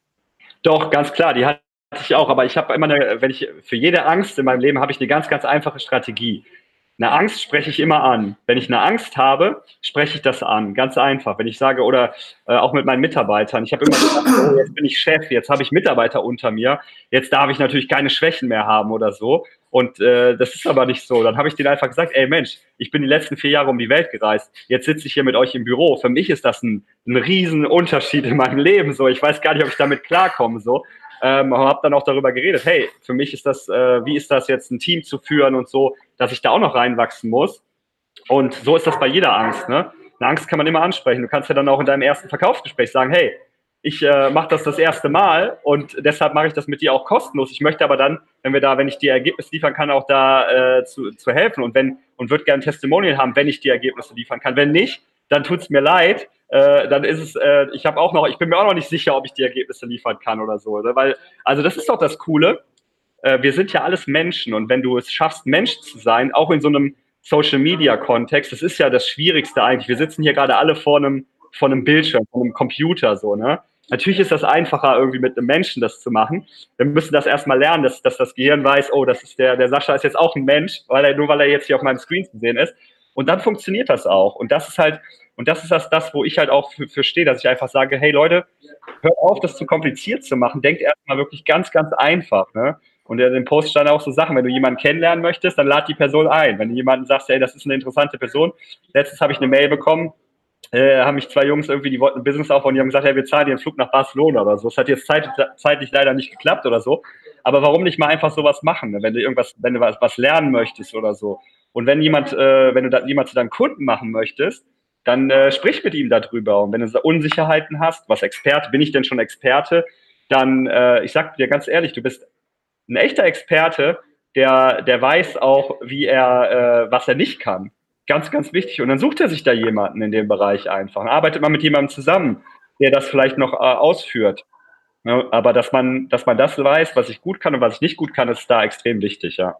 Doch, ganz klar, die hatte ich auch, aber ich habe immer eine, wenn ich für jede Angst in meinem Leben habe ich eine ganz, ganz einfache Strategie. Eine Angst spreche ich immer an. Wenn ich eine Angst habe, spreche ich das an. Ganz einfach. Wenn ich sage, oder äh, auch mit meinen Mitarbeitern, ich habe immer gesagt, oh, jetzt bin ich Chef, jetzt habe ich Mitarbeiter unter mir, jetzt darf ich natürlich keine Schwächen mehr haben oder so. Und äh, das ist aber nicht so. Dann habe ich denen einfach gesagt, ey Mensch, ich bin die letzten vier Jahre um die Welt gereist. Jetzt sitze ich hier mit euch im Büro. Für mich ist das ein, ein Riesenunterschied in meinem Leben. So, ich weiß gar nicht, ob ich damit klarkomme. So, ähm, habe dann auch darüber geredet. Hey, für mich ist das, äh, wie ist das jetzt, ein Team zu führen und so, dass ich da auch noch reinwachsen muss. Und so ist das bei jeder Angst. Ne? Eine Angst kann man immer ansprechen. Du kannst ja dann auch in deinem ersten Verkaufsgespräch sagen, hey, ich äh, mache das das erste Mal und deshalb mache ich das mit dir auch kostenlos. Ich möchte aber dann, wenn wir da, wenn ich dir Ergebnisse liefern kann, auch da äh, zu, zu helfen und wenn und würde gerne Testimonial haben, wenn ich die Ergebnisse liefern kann. Wenn nicht, dann tut es mir leid. Äh, dann ist es, äh, ich habe auch noch, ich bin mir auch noch nicht sicher, ob ich die Ergebnisse liefern kann oder so. Oder? Weil, also das ist doch das Coole. Äh, wir sind ja alles Menschen und wenn du es schaffst, Mensch zu sein, auch in so einem Social Media Kontext, das ist ja das Schwierigste eigentlich. Wir sitzen hier gerade alle vor einem, vor einem Bildschirm, vor einem Computer so, ne? Natürlich ist das einfacher, irgendwie mit einem Menschen das zu machen. Wir müssen das erstmal lernen, dass, dass das Gehirn weiß, oh, das ist der, der Sascha ist jetzt auch ein Mensch, weil er, nur weil er jetzt hier auf meinem Screen zu sehen ist. Und dann funktioniert das auch. Und das ist halt, und das ist das, das wo ich halt auch für, für stehe, dass ich einfach sage, hey Leute, hört auf, das zu kompliziert zu machen. Denkt erstmal wirklich ganz, ganz einfach. Ne? Und in dem Post stand auch so Sachen, wenn du jemanden kennenlernen möchtest, dann lad die Person ein. Wenn du jemanden sagst, hey, das ist eine interessante Person. Letztens habe ich eine Mail bekommen, äh, haben mich zwei Jungs irgendwie, die wollten ein Business aufbauen, die haben gesagt, hey, wir zahlen dir einen Flug nach Barcelona oder so. Das hat jetzt zeit, zeitlich leider nicht geklappt oder so. Aber warum nicht mal einfach sowas machen, ne? wenn du irgendwas, wenn du was, was lernen möchtest oder so. Und wenn jemand, äh, wenn du da, jemand zu deinem Kunden machen möchtest, dann äh, sprich mit ihm darüber. Und wenn du Unsicherheiten hast, was Experte, bin ich denn schon Experte, dann, äh, ich sag dir ganz ehrlich, du bist ein echter Experte, der, der weiß auch, wie er, äh, was er nicht kann. Ganz, ganz wichtig. Und dann sucht er sich da jemanden in dem Bereich einfach. Arbeitet mal mit jemandem zusammen, der das vielleicht noch äh, ausführt. Ja, aber dass man, dass man das weiß, was ich gut kann und was ich nicht gut kann, ist da extrem wichtig, ja.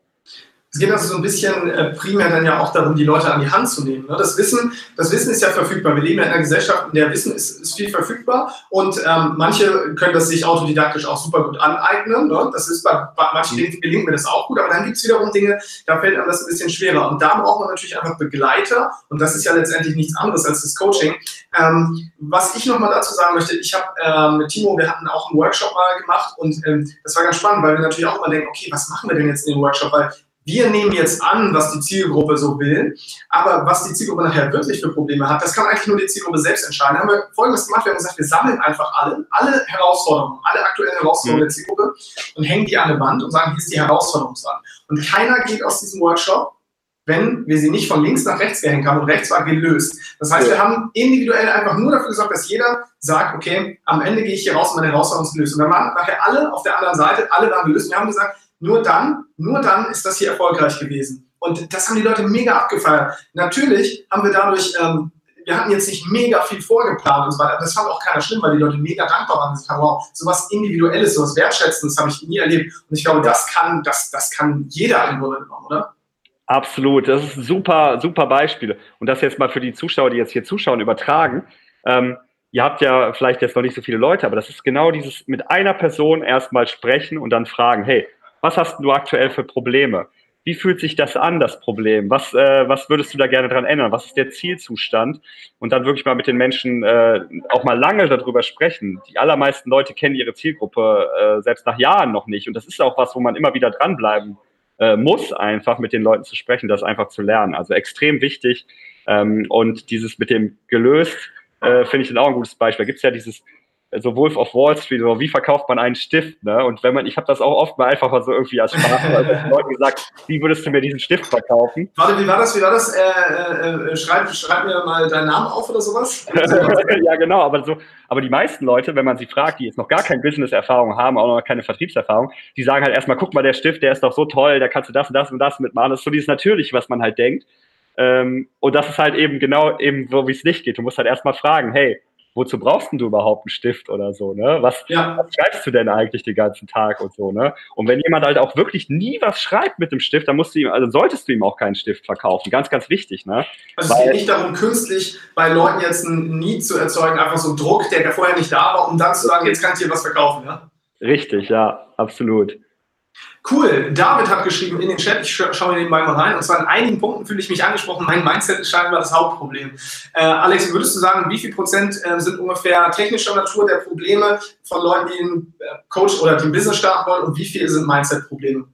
Es geht also so ein bisschen äh, primär dann ja auch darum, die Leute an die Hand zu nehmen. Ne? Das, Wissen, das Wissen ist ja verfügbar. Wir leben ja in einer Gesellschaft, in der Wissen ist, ist viel verfügbar und ähm, manche können das sich autodidaktisch auch super gut aneignen. Ne? Das ist bei, bei manchen Dingen gelingt mir das auch gut, aber dann gibt es wiederum Dinge, da fällt einem das ein bisschen schwerer. Und da braucht man natürlich einfach Begleiter und das ist ja letztendlich nichts anderes als das Coaching. Ähm, was ich nochmal dazu sagen möchte, ich habe äh, mit Timo, wir hatten auch einen Workshop mal gemacht und ähm, das war ganz spannend, weil wir natürlich auch immer denken, okay, was machen wir denn jetzt in dem Workshop? Weil wir nehmen jetzt an, was die Zielgruppe so will, aber was die Zielgruppe nachher wirklich für Probleme hat, das kann eigentlich nur die Zielgruppe selbst entscheiden. Da haben wir Folgendes gemacht, wir haben gesagt, wir sammeln einfach alle, alle Herausforderungen, alle aktuellen Herausforderungen mhm. der Zielgruppe und hängen die an eine Wand und sagen, hier ist die Herausforderungswand. Und keiner geht aus diesem Workshop, wenn wir sie nicht von links nach rechts gehängt haben und rechts war gelöst. Das heißt, wir haben individuell einfach nur dafür gesorgt, dass jeder sagt, okay, am Ende gehe ich hier raus und meine Herausforderung ist gelöst. Und dann waren nachher alle auf der anderen Seite, alle waren gelöst. Wir haben gesagt, nur dann, nur dann ist das hier erfolgreich gewesen. Und das haben die Leute mega abgefeiert. Natürlich haben wir dadurch, ähm, wir hatten jetzt nicht mega viel vorgeplant und so weiter. Das fand auch keiner schlimm, weil die Leute mega dankbar waren. Sie sagen, wow, sowas Individuelles, sowas Wertschätzendes habe ich nie erlebt. Und ich glaube, das kann, das, das kann jeder im Grunde genommen, oder? Absolut, das ist super, super Beispiele. Und das jetzt mal für die Zuschauer, die jetzt hier zuschauen, übertragen. Ähm, ihr habt ja vielleicht jetzt noch nicht so viele Leute, aber das ist genau dieses mit einer Person erstmal sprechen und dann fragen, hey, was hast du aktuell für Probleme? Wie fühlt sich das an, das Problem? Was, äh, was würdest du da gerne dran ändern? Was ist der Zielzustand? Und dann wirklich mal mit den Menschen äh, auch mal lange darüber sprechen. Die allermeisten Leute kennen ihre Zielgruppe äh, selbst nach Jahren noch nicht. Und das ist auch was, wo man immer wieder dranbleiben äh, muss, einfach mit den Leuten zu sprechen, das einfach zu lernen. Also extrem wichtig. Ähm, und dieses mit dem gelöst, äh, finde ich dann auch ein gutes Beispiel. Da gibt es ja dieses so Wolf of Wall Street, so wie verkauft man einen Stift, ne? Und wenn man, ich habe das auch oft mal einfach mal so irgendwie als Spaß Leuten gesagt, wie würdest du mir diesen Stift verkaufen? Warte, wie war das? Wie war das? Äh, äh, äh schreib, schreib mir mal deinen Namen auf oder sowas? ja, genau, aber so, aber die meisten Leute, wenn man sie fragt, die jetzt noch gar keine Business-Erfahrung haben, auch noch keine Vertriebserfahrung, die sagen halt erstmal, guck mal, der Stift, der ist doch so toll, da kannst du das und das und das mitmachen. Das ist so dieses Natürliche, was man halt denkt. Ähm, und das ist halt eben genau eben so, wie es nicht geht. Du musst halt erstmal fragen, hey, wozu brauchst du überhaupt einen Stift oder so, ne? Was, ja. was, schreibst du denn eigentlich den ganzen Tag und so, ne? Und wenn jemand halt auch wirklich nie was schreibt mit dem Stift, dann musst du ihm, also solltest du ihm auch keinen Stift verkaufen. Ganz, ganz wichtig, ne? Also es geht nicht darum, künstlich bei Leuten jetzt ein Need zu erzeugen, einfach so einen Druck, der vorher nicht da war, um dann zu sagen, jetzt kann ich dir was verkaufen, ja? Richtig, ja, absolut. Cool. David hat geschrieben in den Chat, ich scha schaue nebenbei mal rein, und zwar in einigen Punkten fühle ich mich angesprochen. Mein Mindset ist scheinbar das Hauptproblem. Äh, Alex, würdest du sagen, wie viel Prozent äh, sind ungefähr technischer Natur der Probleme von Leuten, die einen äh, Coach oder die ein Business starten wollen und wie viel sind Mindset-Probleme?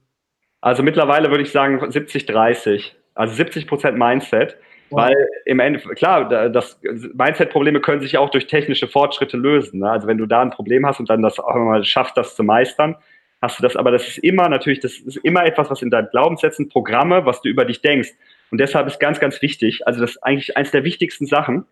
Also mittlerweile würde ich sagen 70, 30. Also 70 Prozent Mindset. Wow. Weil im Endeffekt, klar, das Mindset-Probleme können sich auch durch technische Fortschritte lösen. Ne? Also wenn du da ein Problem hast und dann das auch mal schaffst, das zu meistern, hast du das, aber das ist immer natürlich, das ist immer etwas, was in deinen Glaubenssätzen, Programme, was du über dich denkst. Und deshalb ist ganz, ganz wichtig, also das ist eigentlich eines der wichtigsten Sachen,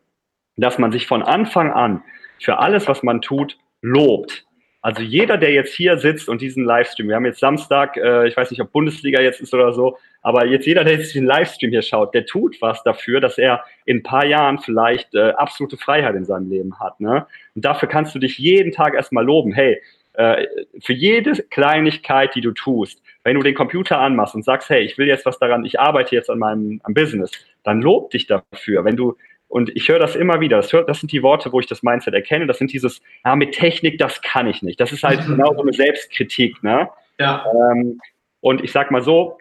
dass man sich von Anfang an für alles, was man tut, lobt. Also jeder, der jetzt hier sitzt und diesen Livestream, wir haben jetzt Samstag, äh, ich weiß nicht, ob Bundesliga jetzt ist oder so, aber jetzt jeder, der jetzt den Livestream hier schaut, der tut was dafür, dass er in ein paar Jahren vielleicht äh, absolute Freiheit in seinem Leben hat. Ne? Und dafür kannst du dich jeden Tag erstmal loben. Hey, äh, für jede Kleinigkeit, die du tust, wenn du den Computer anmachst und sagst, hey, ich will jetzt was daran, ich arbeite jetzt an meinem am Business, dann lob dich dafür. Wenn du und ich höre das immer wieder. Das, hör, das, sind die Worte, wo ich das Mindset erkenne. Das sind dieses, ja, mit Technik, das kann ich nicht. Das ist halt genau so eine Selbstkritik. Ne? Ja. Ähm, und ich sag mal so,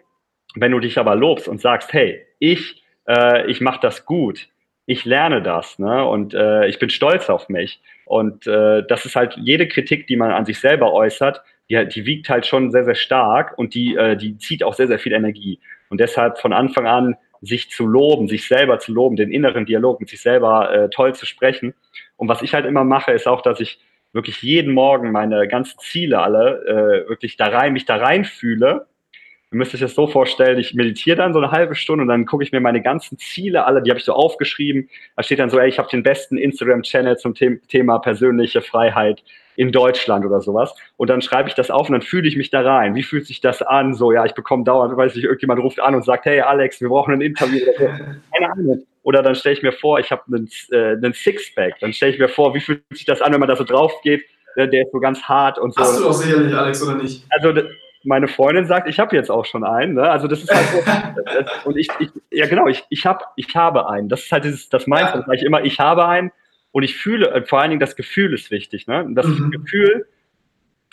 wenn du dich aber lobst und sagst, hey, ich, äh, ich mache das gut, ich lerne das ne? und äh, ich bin stolz auf mich. Und äh, das ist halt jede Kritik, die man an sich selber äußert, die, die wiegt halt schon sehr, sehr stark und die, äh, die zieht auch sehr, sehr viel Energie. Und deshalb von Anfang an sich zu loben, sich selber zu loben, den inneren Dialog mit sich selber äh, toll zu sprechen. Und was ich halt immer mache, ist auch, dass ich wirklich jeden Morgen meine ganzen Ziele alle äh, wirklich da rein, mich da rein fühle Ihr müsst euch das so vorstellen, ich meditiere dann so eine halbe Stunde und dann gucke ich mir meine ganzen Ziele alle, die habe ich so aufgeschrieben. Da steht dann so, ey, ich habe den besten Instagram-Channel zum The Thema persönliche Freiheit in Deutschland oder sowas. Und dann schreibe ich das auf und dann fühle ich mich da rein. Wie fühlt sich das an? So, ja, ich bekomme dauernd, weiß ich, irgendjemand ruft an und sagt, hey Alex, wir brauchen ein Interview. Keine Ahnung. Oder dann stelle ich mir vor, ich habe einen, äh, einen Sixpack. Dann stelle ich mir vor, wie fühlt sich das an, wenn man da so drauf geht. Der ist so ganz hart und so. Hast du doch sicherlich, Alex, oder nicht? Also meine Freundin sagt, ich habe jetzt auch schon einen. Ne? Also das ist halt so, und ich, ich, ja genau, ich, ich, hab, ich habe einen. Das ist halt dieses, das meiste, ja. ich immer, ich habe einen und ich fühle, äh, vor allen Dingen das Gefühl ist wichtig. Ne? Das mhm. Gefühl,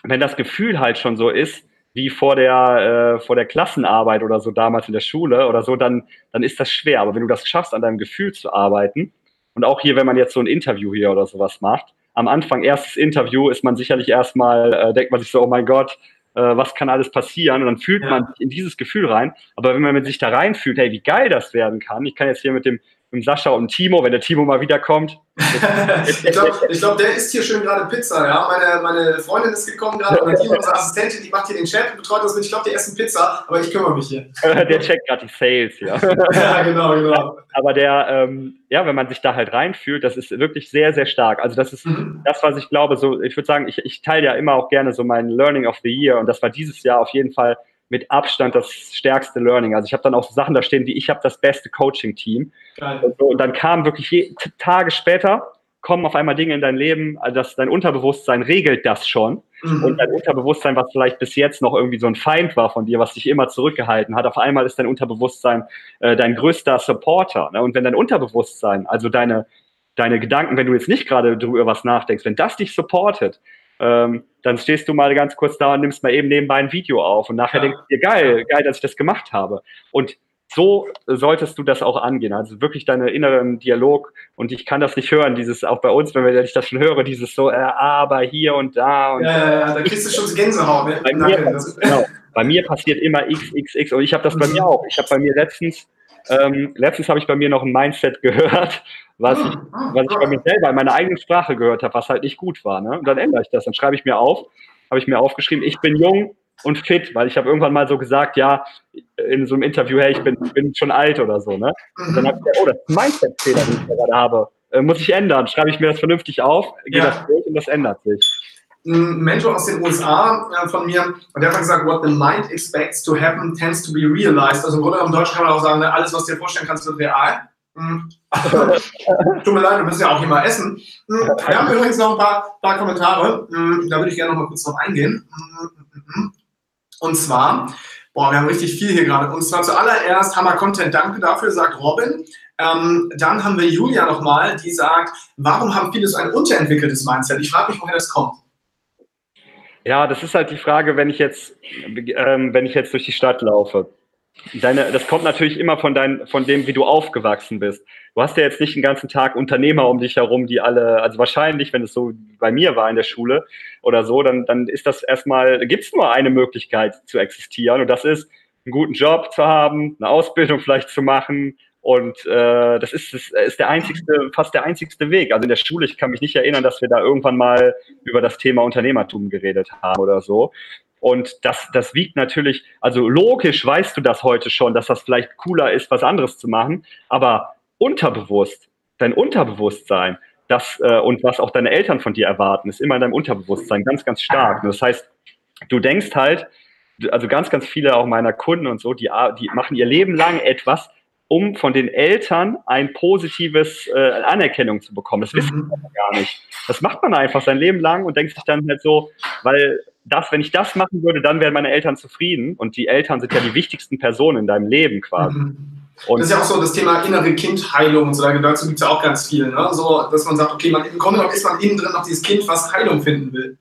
wenn das Gefühl halt schon so ist, wie vor der, äh, vor der Klassenarbeit oder so damals in der Schule oder so, dann, dann ist das schwer. Aber wenn du das schaffst, an deinem Gefühl zu arbeiten, und auch hier, wenn man jetzt so ein Interview hier oder sowas macht, am Anfang, erstes Interview, ist man sicherlich erstmal, äh, denkt man sich so, oh mein Gott, äh, was kann alles passieren und dann fühlt ja. man in dieses Gefühl rein. Aber wenn man sich da reinfühlt, hey, wie geil das werden kann, ich kann jetzt hier mit dem, mit dem Sascha und Timo, wenn der Timo mal wiederkommt, ich glaube, glaub, der isst hier schön gerade Pizza. Ja? Meine, meine Freundin ist gekommen gerade und die, unsere Assistentin, die macht hier den Chat und betreut das mit. Ich glaube, die essen Pizza, aber ich kümmere mich hier. der checkt gerade die Sales, ja. ja, genau, genau. Aber der, ähm, ja, wenn man sich da halt reinfühlt, das ist wirklich sehr, sehr stark. Also das ist mhm. das, was ich glaube, so, ich würde sagen, ich, ich teile ja immer auch gerne so mein Learning of the Year und das war dieses Jahr auf jeden Fall mit Abstand das stärkste Learning. Also ich habe dann auch so Sachen da stehen, wie ich habe das beste Coaching-Team. Und, so, und, dann kam wirklich je, Tage später kommen auf einmal Dinge in dein Leben, also dass dein Unterbewusstsein regelt das schon. Mhm. Und dein Unterbewusstsein, was vielleicht bis jetzt noch irgendwie so ein Feind war von dir, was dich immer zurückgehalten hat, auf einmal ist dein Unterbewusstsein äh, dein größter Supporter. Ne? Und wenn dein Unterbewusstsein, also deine, deine Gedanken, wenn du jetzt nicht gerade darüber was nachdenkst, wenn das dich supportet, ähm, dann stehst du mal ganz kurz da und nimmst mal eben nebenbei ein Video auf und nachher ja. denkst du dir, geil, geil, dass ich das gemacht habe. Und so solltest du das auch angehen. Also wirklich deinen inneren Dialog. Und ich kann das nicht hören, dieses auch bei uns, wenn ich das schon höre, dieses so, äh, aber hier und da. Und ja, ja, ja, da kriegst du schon Gänsehaut. Ne? Bei, mir, genau, bei mir passiert immer XXX und ich habe das bei mir auch. Ich habe bei mir letztens Ähm, letztens habe ich bei mir noch ein Mindset gehört, was ich, was ich bei mir selber in meiner eigenen Sprache gehört habe, was halt nicht gut war. Ne? Und dann ändere ich das. Dann schreibe ich mir auf, habe ich mir aufgeschrieben, ich bin jung und fit, weil ich habe irgendwann mal so gesagt, ja, in so einem Interview, hey, ich bin, bin schon alt oder so. Ne? Und dann habe ich gesagt, oh, das ist ein Mindset-Fehler, den ich gerade habe. Äh, muss ich ändern. Schreibe ich mir das vernünftig auf, gehe ja. das durch und das ändert sich ein Mentor aus den USA äh, von mir, und der hat gesagt, what the mind expects to happen tends to be realized. Also im Grunde im Deutsch kann man auch sagen, ne, alles, was du dir vorstellen kannst, wird real. Hm. Tut mir leid, du müssen ja auch hier mal essen. Hm. Wir haben übrigens noch ein paar, paar Kommentare, hm. da würde ich gerne noch mal kurz drauf eingehen. Und zwar, boah, wir haben richtig viel hier gerade. Und zwar zuallererst Hammer Content, danke dafür, sagt Robin. Ähm, dann haben wir Julia nochmal, die sagt, warum haben viele so ein unterentwickeltes Mindset? Ich frage mich, woher das kommt. Ja, das ist halt die Frage, wenn ich jetzt, ähm, wenn ich jetzt durch die Stadt laufe. Deine, das kommt natürlich immer von, dein, von dem, wie du aufgewachsen bist. Du hast ja jetzt nicht den ganzen Tag Unternehmer um dich herum, die alle, also wahrscheinlich, wenn es so bei mir war in der Schule oder so, dann, dann ist das erstmal, gibt es nur eine Möglichkeit zu existieren und das ist, einen guten Job zu haben, eine Ausbildung vielleicht zu machen, und äh, das ist, das ist der einzigste, fast der einzigste Weg. Also in der Schule, ich kann mich nicht erinnern, dass wir da irgendwann mal über das Thema Unternehmertum geredet haben oder so. Und das, das wiegt natürlich, also logisch weißt du das heute schon, dass das vielleicht cooler ist, was anderes zu machen, aber unterbewusst, dein Unterbewusstsein, das äh, und was auch deine Eltern von dir erwarten, ist immer in deinem Unterbewusstsein ganz, ganz stark. Und das heißt, du denkst halt, also ganz, ganz viele auch meiner Kunden und so, die, die machen ihr Leben lang etwas, um von den Eltern ein positives äh, Anerkennung zu bekommen. Das wissen mhm. wir gar nicht. Das macht man einfach sein Leben lang und denkt sich dann halt so, weil das, wenn ich das machen würde, dann wären meine Eltern zufrieden. Und die Eltern sind ja die wichtigsten Personen in deinem Leben quasi. Mhm. Und das ist ja auch so das Thema innere Kindheilung und so. Dazu gibt es ja auch ganz viel. Ne? So, dass man sagt, okay, man, im Grunde ist man innen drin noch dieses Kind, was Heilung finden will.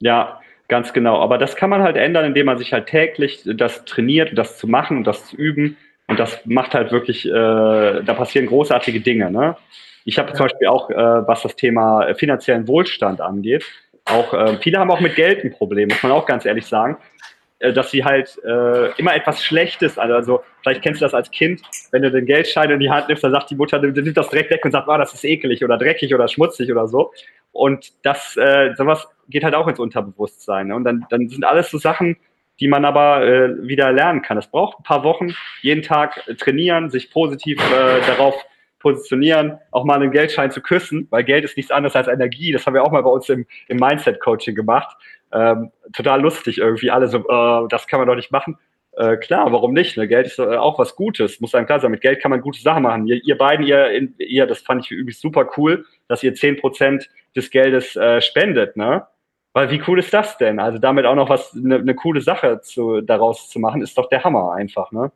Ja, ganz genau. Aber das kann man halt ändern, indem man sich halt täglich das trainiert, das zu machen und das zu üben und das macht halt wirklich, äh, da passieren großartige Dinge. Ne? Ich habe zum Beispiel auch, äh, was das Thema finanziellen Wohlstand angeht, auch äh, viele haben auch mit Geld ein Problem, muss man auch ganz ehrlich sagen, äh, dass sie halt äh, immer etwas Schlechtes, also, also vielleicht kennst du das als Kind, wenn du den Geldschein in die Hand nimmst, dann sagt die Mutter, die nimmt das direkt weg und sagt, oh, das ist ekelig oder dreckig oder schmutzig oder so. Und das, äh, sowas geht halt auch ins Unterbewusstsein. Ne? Und dann, dann sind alles so Sachen, die man aber äh, wieder lernen kann. Es braucht ein paar Wochen, jeden Tag trainieren, sich positiv äh, darauf positionieren, auch mal einen Geldschein zu küssen, weil Geld ist nichts anderes als Energie. Das haben wir auch mal bei uns im, im Mindset-Coaching gemacht. Ähm, total lustig irgendwie, alle so, äh, das kann man doch nicht machen. Äh, klar, warum nicht? Ne? Geld ist äh, auch was Gutes, muss einem klar sein. Mit Geld kann man gute Sachen machen. Ihr, ihr beiden, ihr, ihr, das fand ich übrigens super cool, dass ihr zehn Prozent des Geldes äh, spendet, ne? Weil wie cool ist das denn? Also damit auch noch was, eine ne coole Sache zu, daraus zu machen, ist doch der Hammer einfach, ne?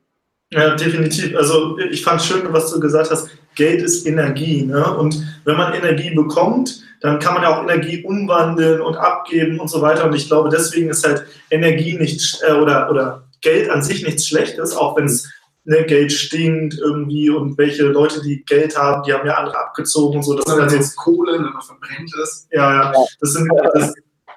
Ja, definitiv. Also ich fand schön, was du gesagt hast. Geld ist Energie. Ne? Und wenn man Energie bekommt, dann kann man ja auch Energie umwandeln und abgeben und so weiter. Und ich glaube, deswegen ist halt Energie nicht äh, oder, oder Geld an sich nichts Schlechtes, auch wenn es ne, Geld stinkt irgendwie und welche Leute, die Geld haben, die haben ja andere abgezogen und so. Das ist halt jetzt Kohle, wenn man verbrennt ist. Ja, ja. Das sind, das,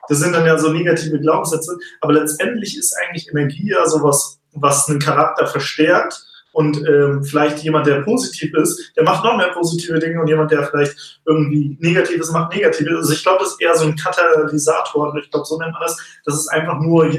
das sind dann ja so negative Glaubenssätze. Aber letztendlich ist eigentlich Energie ja sowas, was einen Charakter verstärkt. Und ähm, vielleicht jemand, der positiv ist, der macht noch mehr positive Dinge und jemand, der vielleicht irgendwie Negatives macht, Negatives. Also ich glaube, das ist eher so ein Katalysator. Ich glaube, so nennt man das. Das ist einfach nur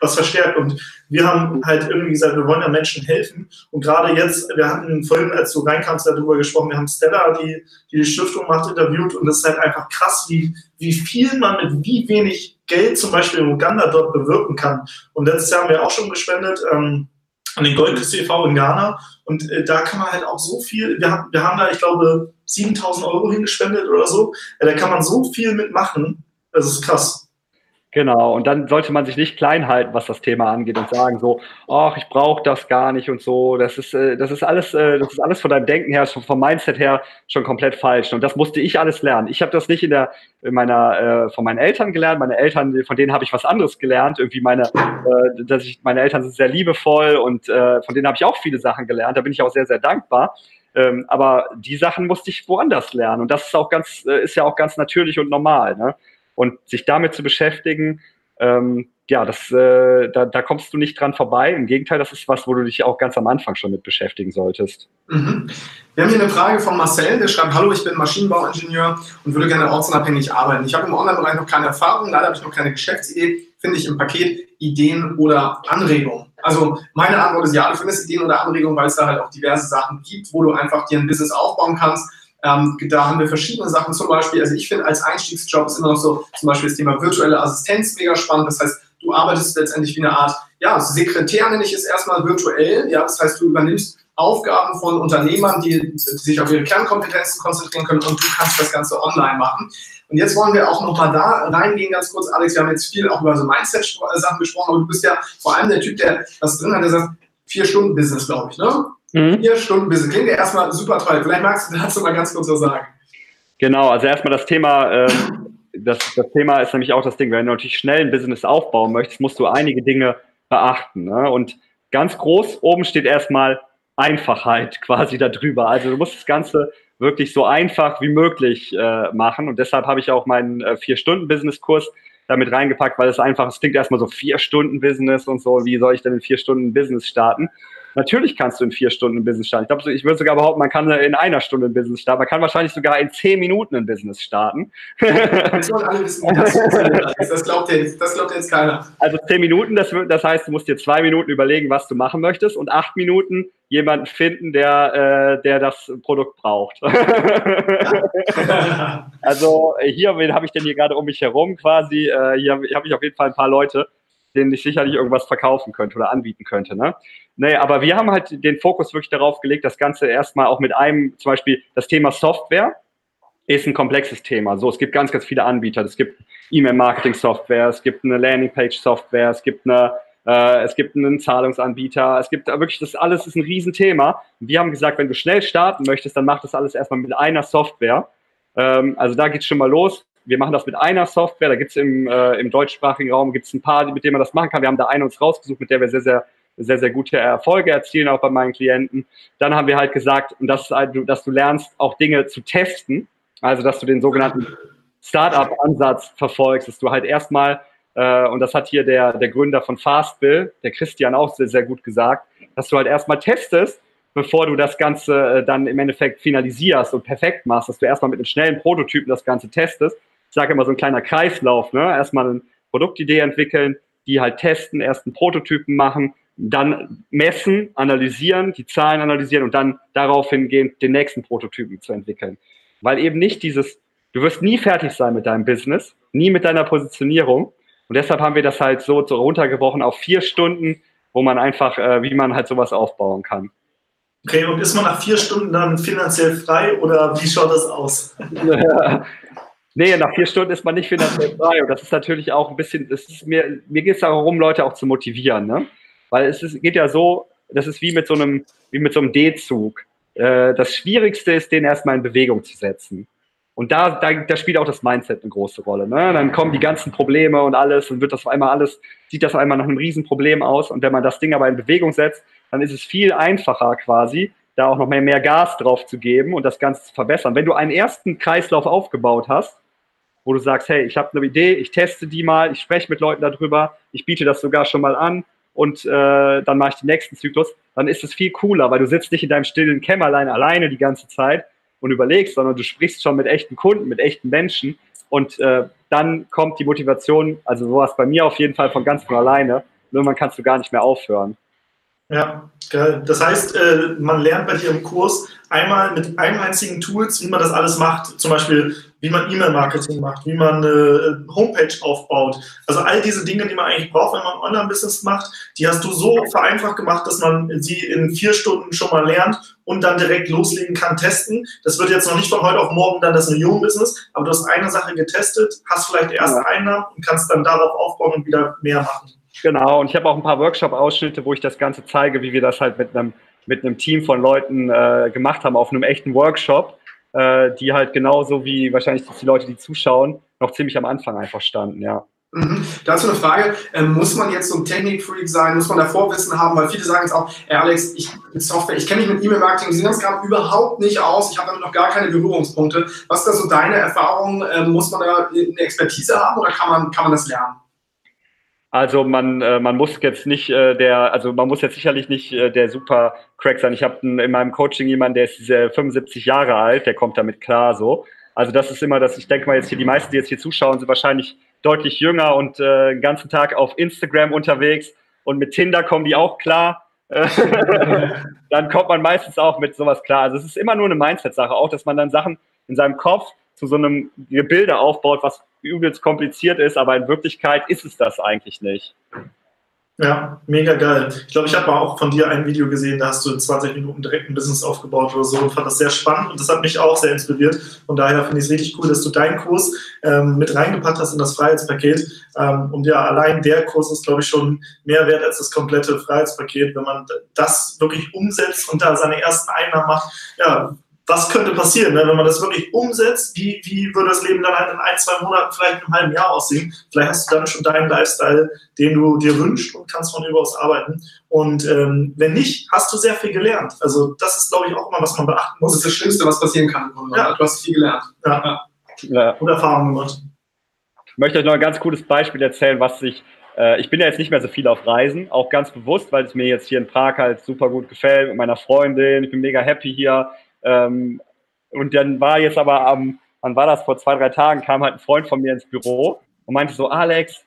was verstärkt. Und wir haben halt irgendwie gesagt, wir wollen ja Menschen helfen. Und gerade jetzt, wir hatten vorhin, als du reinkamst, darüber gesprochen, wir haben Stella, die die, die Stiftung macht, interviewt. Und das ist halt einfach krass, wie, wie viel man mit wie wenig Geld zum Beispiel in Uganda dort bewirken kann. Und letztes Jahr haben wir auch schon gespendet. Ähm, an den Goldküste e.V. in Ghana. Und äh, da kann man halt auch so viel, wir haben, wir haben da, ich glaube, 7000 Euro hingespendet oder so. Äh, da kann man so viel mitmachen. Das ist krass. Genau, und dann sollte man sich nicht klein halten, was das Thema angeht und sagen so, ach, ich brauche das gar nicht und so. Das ist, äh, das ist alles, äh, das ist alles von deinem Denken her, vom Mindset her schon komplett falsch. Und das musste ich alles lernen. Ich habe das nicht in der, in meiner, äh, von meinen Eltern gelernt. Meine Eltern, von denen habe ich was anderes gelernt. Irgendwie meine, äh, dass ich, meine Eltern sind sehr liebevoll und äh, von denen habe ich auch viele Sachen gelernt. Da bin ich auch sehr, sehr dankbar. Ähm, aber die Sachen musste ich woanders lernen. Und das ist auch ganz, äh, ist ja auch ganz natürlich und normal. Ne? Und sich damit zu beschäftigen, ähm, ja, das, äh, da, da kommst du nicht dran vorbei. Im Gegenteil, das ist was, wo du dich auch ganz am Anfang schon mit beschäftigen solltest. Mhm. Wir haben hier eine Frage von Marcel, der schreibt, hallo, ich bin Maschinenbauingenieur und würde gerne ortsunabhängig arbeiten. Ich habe im Online-Bereich noch keine Erfahrung, leider habe ich noch keine Geschäftsidee. Finde ich im Paket Ideen oder Anregungen? Also meine Antwort ist ja, du findest Ideen oder Anregungen, weil es da halt auch diverse Sachen gibt, wo du einfach dir ein Business aufbauen kannst. Ähm, da haben wir verschiedene Sachen, zum Beispiel, also ich finde als Einstiegsjob ist immer noch so, zum Beispiel das Thema virtuelle Assistenz mega spannend. Das heißt, du arbeitest letztendlich wie eine Art, ja, Sekretär nenne ich es erstmal virtuell. Ja, das heißt, du übernimmst Aufgaben von Unternehmern, die sich auf ihre Kernkompetenzen konzentrieren können und du kannst das Ganze online machen. Und jetzt wollen wir auch nochmal da reingehen, ganz kurz, Alex. Wir haben jetzt viel auch über so Mindset-Sachen gesprochen, aber du bist ja vor allem der Typ, der was drin hat, der sagt, vier Stunden Business, glaube ich, ne? Mhm. Vier Stunden Business. Klingt ja erstmal super toll. Vielleicht magst du dazu mal ganz kurz was sagen. Genau, also erstmal das Thema, äh, das, das Thema ist nämlich auch das Ding, wenn du natürlich schnell ein Business aufbauen möchtest, musst du einige Dinge beachten. Ne? Und ganz groß oben steht erstmal Einfachheit quasi darüber. Also du musst das Ganze wirklich so einfach wie möglich äh, machen. Und deshalb habe ich auch meinen äh, Vier-Stunden-Business-Kurs damit reingepackt, weil es einfach, es klingt erstmal so vier Stunden Business und so, wie soll ich denn in vier Stunden Business starten? Natürlich kannst du in vier Stunden ein Business starten. Ich glaube, ich würde sogar behaupten, man kann in einer Stunde ein Business starten. Man kann wahrscheinlich sogar in zehn Minuten ein Business starten. Das sollen alle wissen, das Das glaubt jetzt, das glaubt jetzt keiner. Also zehn Minuten, das, das heißt, du musst dir zwei Minuten überlegen, was du machen möchtest und acht Minuten jemanden finden, der, äh, der das Produkt braucht. also hier, wen habe ich denn hier gerade um mich herum quasi? Äh, hier habe hab ich auf jeden Fall ein paar Leute, denen ich sicherlich irgendwas verkaufen könnte oder anbieten könnte. Ne? Nee, aber wir haben halt den Fokus wirklich darauf gelegt, das Ganze erstmal auch mit einem, zum Beispiel das Thema Software ist ein komplexes Thema. So, es gibt ganz, ganz viele Anbieter. Es gibt E-Mail-Marketing-Software, es gibt eine Landing-Page-Software, es gibt eine äh, es gibt einen Zahlungsanbieter, es gibt wirklich, das alles ist ein Riesenthema. Wir haben gesagt, wenn du schnell starten möchtest, dann mach das alles erstmal mit einer Software. Ähm, also da geht es schon mal los wir machen das mit einer Software, da gibt es im, äh, im deutschsprachigen Raum gibt's ein paar, mit denen man das machen kann. Wir haben da eine uns rausgesucht, mit der wir sehr, sehr, sehr, sehr gute Erfolge erzielen, auch bei meinen Klienten. Dann haben wir halt gesagt, und das ist, dass du lernst, auch Dinge zu testen, also dass du den sogenannten Startup-Ansatz verfolgst, dass du halt erstmal, äh, und das hat hier der, der Gründer von Fastbill, der Christian auch sehr, sehr gut gesagt, dass du halt erstmal testest, bevor du das Ganze äh, dann im Endeffekt finalisierst und perfekt machst, dass du erstmal mit einem schnellen Prototypen das Ganze testest ich sage immer so ein kleiner Kreislauf, ne? Erstmal eine Produktidee entwickeln, die halt testen, ersten Prototypen machen, dann messen, analysieren, die Zahlen analysieren und dann darauf hingehen, den nächsten Prototypen zu entwickeln. Weil eben nicht dieses, du wirst nie fertig sein mit deinem Business, nie mit deiner Positionierung. Und deshalb haben wir das halt so, so runtergebrochen auf vier Stunden, wo man einfach, äh, wie man halt sowas aufbauen kann. Okay, und ist man nach vier Stunden dann finanziell frei oder wie schaut das aus? Nee, nach vier Stunden ist man nicht finanziell frei. Und das ist natürlich auch ein bisschen, mir, mir geht es darum, Leute auch zu motivieren. Ne? Weil es ist, geht ja so, das ist wie mit so einem, wie mit so einem D-Zug. Äh, das Schwierigste ist, den erstmal in Bewegung zu setzen. Und da, da, da spielt auch das Mindset eine große Rolle. Ne? Dann kommen die ganzen Probleme und alles und wird das auf einmal alles, sieht das auf einmal nach einem Riesenproblem aus. Und wenn man das Ding aber in Bewegung setzt, dann ist es viel einfacher quasi, da auch noch mehr, mehr Gas drauf zu geben und das Ganze zu verbessern. Wenn du einen ersten Kreislauf aufgebaut hast, wo du sagst, hey, ich habe eine Idee, ich teste die mal, ich spreche mit Leuten darüber, ich biete das sogar schon mal an und äh, dann mache ich den nächsten Zyklus, dann ist es viel cooler, weil du sitzt nicht in deinem stillen Kämmerlein alleine die ganze Zeit und überlegst, sondern du sprichst schon mit echten Kunden, mit echten Menschen und äh, dann kommt die Motivation, also sowas bei mir auf jeden Fall von ganz von alleine, nur man kannst du gar nicht mehr aufhören. Ja, geil. Das heißt, äh, man lernt bei dir im Kurs einmal mit einem einzigen Tools, wie man das alles macht. Zum Beispiel, wie man E-Mail-Marketing macht, wie man eine Homepage aufbaut. Also all diese Dinge, die man eigentlich braucht, wenn man ein Online-Business macht, die hast du so vereinfacht gemacht, dass man sie in vier Stunden schon mal lernt und dann direkt loslegen kann, testen. Das wird jetzt noch nicht von heute auf morgen dann das Millionen-Business, aber du hast eine Sache getestet, hast vielleicht erste Einnahmen und kannst dann darauf aufbauen und wieder mehr machen. Genau, und ich habe auch ein paar Workshop-Ausschnitte, wo ich das Ganze zeige, wie wir das halt mit einem, mit einem Team von Leuten äh, gemacht haben, auf einem echten Workshop, äh, die halt genauso wie wahrscheinlich die Leute, die zuschauen, noch ziemlich am Anfang einfach standen, ja. Mhm. Dazu eine Frage, ähm, muss man jetzt so ein Technikfreak sein, muss man da Vorwissen haben, weil viele sagen jetzt auch, ey Alex, ich mit Software, ich kenne mich mit E-Mail-Marketing, Finanzkram überhaupt nicht aus, ich habe damit noch gar keine Berührungspunkte. Was ist da so deine Erfahrung? Ähm, muss man da eine Expertise haben oder kann man, kann man das lernen? Also man, äh, man muss jetzt nicht äh, der, also man muss jetzt sicherlich nicht äh, der super Crack sein. Ich habe in meinem Coaching jemanden, der ist 75 Jahre alt, der kommt damit klar so. Also das ist immer das, ich denke mal jetzt hier, die meisten, die jetzt hier zuschauen, sind wahrscheinlich deutlich jünger und den ganzen Tag auf Instagram unterwegs und mit Tinder kommen die auch klar. dann kommt man meistens auch mit sowas klar. Also es ist immer nur eine Mindset-Sache, auch dass man dann Sachen in seinem Kopf zu so einem Gebilde aufbaut, was übelst kompliziert ist, aber in Wirklichkeit ist es das eigentlich nicht. Ja, mega geil. Ich glaube, ich habe auch von dir ein Video gesehen, da hast du in 20 Minuten direkt ein Business aufgebaut oder so und fand das sehr spannend und das hat mich auch sehr inspiriert. Von daher finde ich es richtig cool, dass du deinen Kurs ähm, mit reingepackt hast in das Freiheitspaket. Ähm, und ja, allein der Kurs ist, glaube ich, schon mehr wert als das komplette Freiheitspaket, wenn man das wirklich umsetzt und da seine ersten Einnahmen macht. Ja, was könnte passieren, ne? wenn man das wirklich umsetzt? Wie, wie würde das Leben dann halt in ein, zwei Monaten, vielleicht in einem halben Jahr aussehen? Vielleicht hast du dann schon deinen Lifestyle, den du dir wünschst und kannst von überaus arbeiten. Und ähm, wenn nicht, hast du sehr viel gelernt. Also das ist, glaube ich, auch immer, was man beachten muss. Das ist das Schlimmste, was passieren kann. Ja. Du hast viel gelernt. Ja. ja. Und Erfahrungen gemacht. Ich möchte euch noch ein ganz cooles Beispiel erzählen, was sich äh, ich bin ja jetzt nicht mehr so viel auf Reisen, auch ganz bewusst, weil es mir jetzt hier in Prag halt super gut gefällt mit meiner Freundin. Ich bin mega happy hier. Ähm, und dann war jetzt aber am, wann war das, vor zwei, drei Tagen, kam halt ein Freund von mir ins Büro und meinte so, Alex,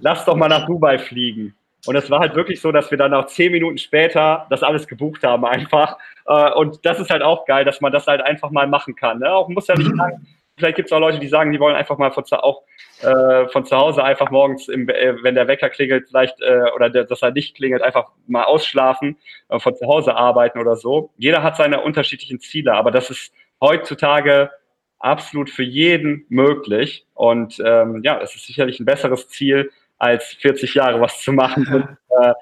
lass doch mal nach Dubai fliegen. Und es war halt wirklich so, dass wir dann auch zehn Minuten später das alles gebucht haben einfach. Äh, und das ist halt auch geil, dass man das halt einfach mal machen kann. Ne? Auch muss ja nicht sagen, vielleicht gibt es auch Leute, die sagen, die wollen einfach mal von, auch äh, von zu Hause einfach morgens, im, äh, wenn der Wecker klingelt, vielleicht äh, oder der, dass er nicht klingelt, einfach mal ausschlafen, äh, von zu Hause arbeiten oder so. Jeder hat seine unterschiedlichen Ziele, aber das ist heutzutage absolut für jeden möglich. Und ähm, ja, es ist sicherlich ein besseres Ziel, als 40 Jahre was zu machen, und, äh,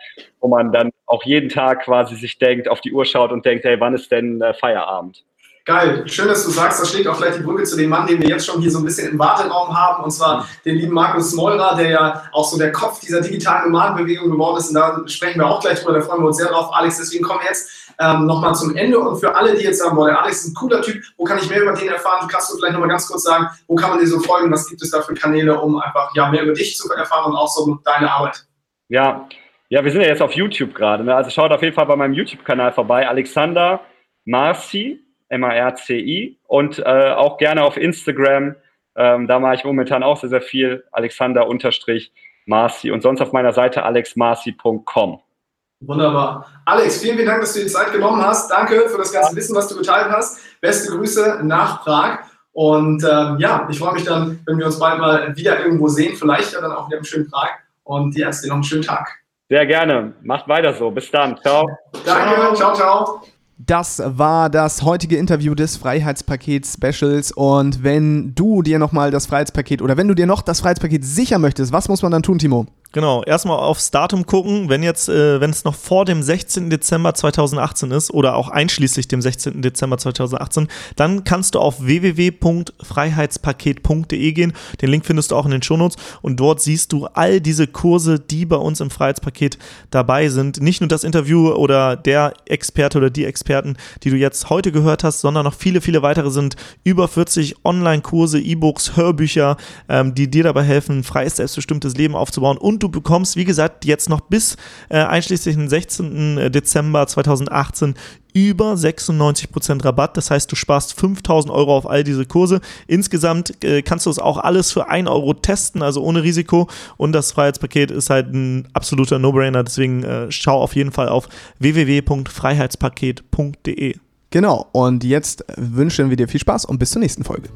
wo man dann auch jeden Tag quasi sich denkt, auf die Uhr schaut und denkt, hey, wann ist denn äh, Feierabend? Geil, schön, dass du sagst, da schlägt auch gleich die Brücke zu dem Mann, den wir jetzt schon hier so ein bisschen im Warteraum haben, und zwar den lieben Markus Smolra, der ja auch so der Kopf dieser digitalen Nomadenbewegung geworden ist. Und da sprechen wir auch gleich drüber, da freuen wir uns sehr drauf, Alex. Deswegen kommen wir jetzt ähm, nochmal zum Ende. Und für alle, die jetzt sagen, boah, der Alex ist ein cooler Typ, wo kann ich mehr über den erfahren? Kannst du vielleicht nochmal ganz kurz sagen, wo kann man dir so folgen? Was gibt es da für Kanäle, um einfach ja, mehr über dich zu erfahren und auch so deine Arbeit? Ja, ja, wir sind ja jetzt auf YouTube gerade. Ne? Also schaut auf jeden Fall bei meinem YouTube-Kanal vorbei. Alexander Marci M-A-R-C-I und äh, auch gerne auf Instagram. Ähm, da mache ich momentan auch sehr, sehr viel. Alexander-Marci und sonst auf meiner Seite alexmarci.com. Wunderbar. Alex, vielen, vielen Dank, dass du die Zeit genommen hast. Danke für das ganze Wissen, was du geteilt hast. Beste Grüße nach Prag. Und ähm, ja, ich freue mich dann, wenn wir uns bald mal wieder irgendwo sehen, vielleicht ja dann auch wieder im schönen Prag. Und dir erst noch einen schönen Tag. Sehr gerne. Macht weiter so. Bis dann. Ciao. Danke. ciao. ciao. Das war das heutige Interview des Freiheitspaket Specials. Und wenn du dir nochmal das Freiheitspaket oder wenn du dir noch das Freiheitspaket sichern möchtest, was muss man dann tun, Timo? Genau, erstmal aufs Datum gucken, wenn jetzt, äh, wenn es noch vor dem 16. Dezember 2018 ist oder auch einschließlich dem 16. Dezember 2018, dann kannst du auf www.freiheitspaket.de gehen. Den Link findest du auch in den Shownotes und dort siehst du all diese Kurse, die bei uns im Freiheitspaket dabei sind. Nicht nur das Interview oder der Experte oder die Experten, die du jetzt heute gehört hast, sondern noch viele, viele weitere sind über 40 Online-Kurse, E-Books, Hörbücher, ähm, die dir dabei helfen, ein freies, selbstbestimmtes Leben aufzubauen und und du bekommst, wie gesagt, jetzt noch bis äh, einschließlich den 16. Äh, Dezember 2018 über 96% Rabatt. Das heißt, du sparst 5000 Euro auf all diese Kurse. Insgesamt äh, kannst du es auch alles für 1 Euro testen, also ohne Risiko. Und das Freiheitspaket ist halt ein absoluter No-Brainer. Deswegen äh, schau auf jeden Fall auf www.freiheitspaket.de. Genau, und jetzt wünschen wir dir viel Spaß und bis zur nächsten Folge.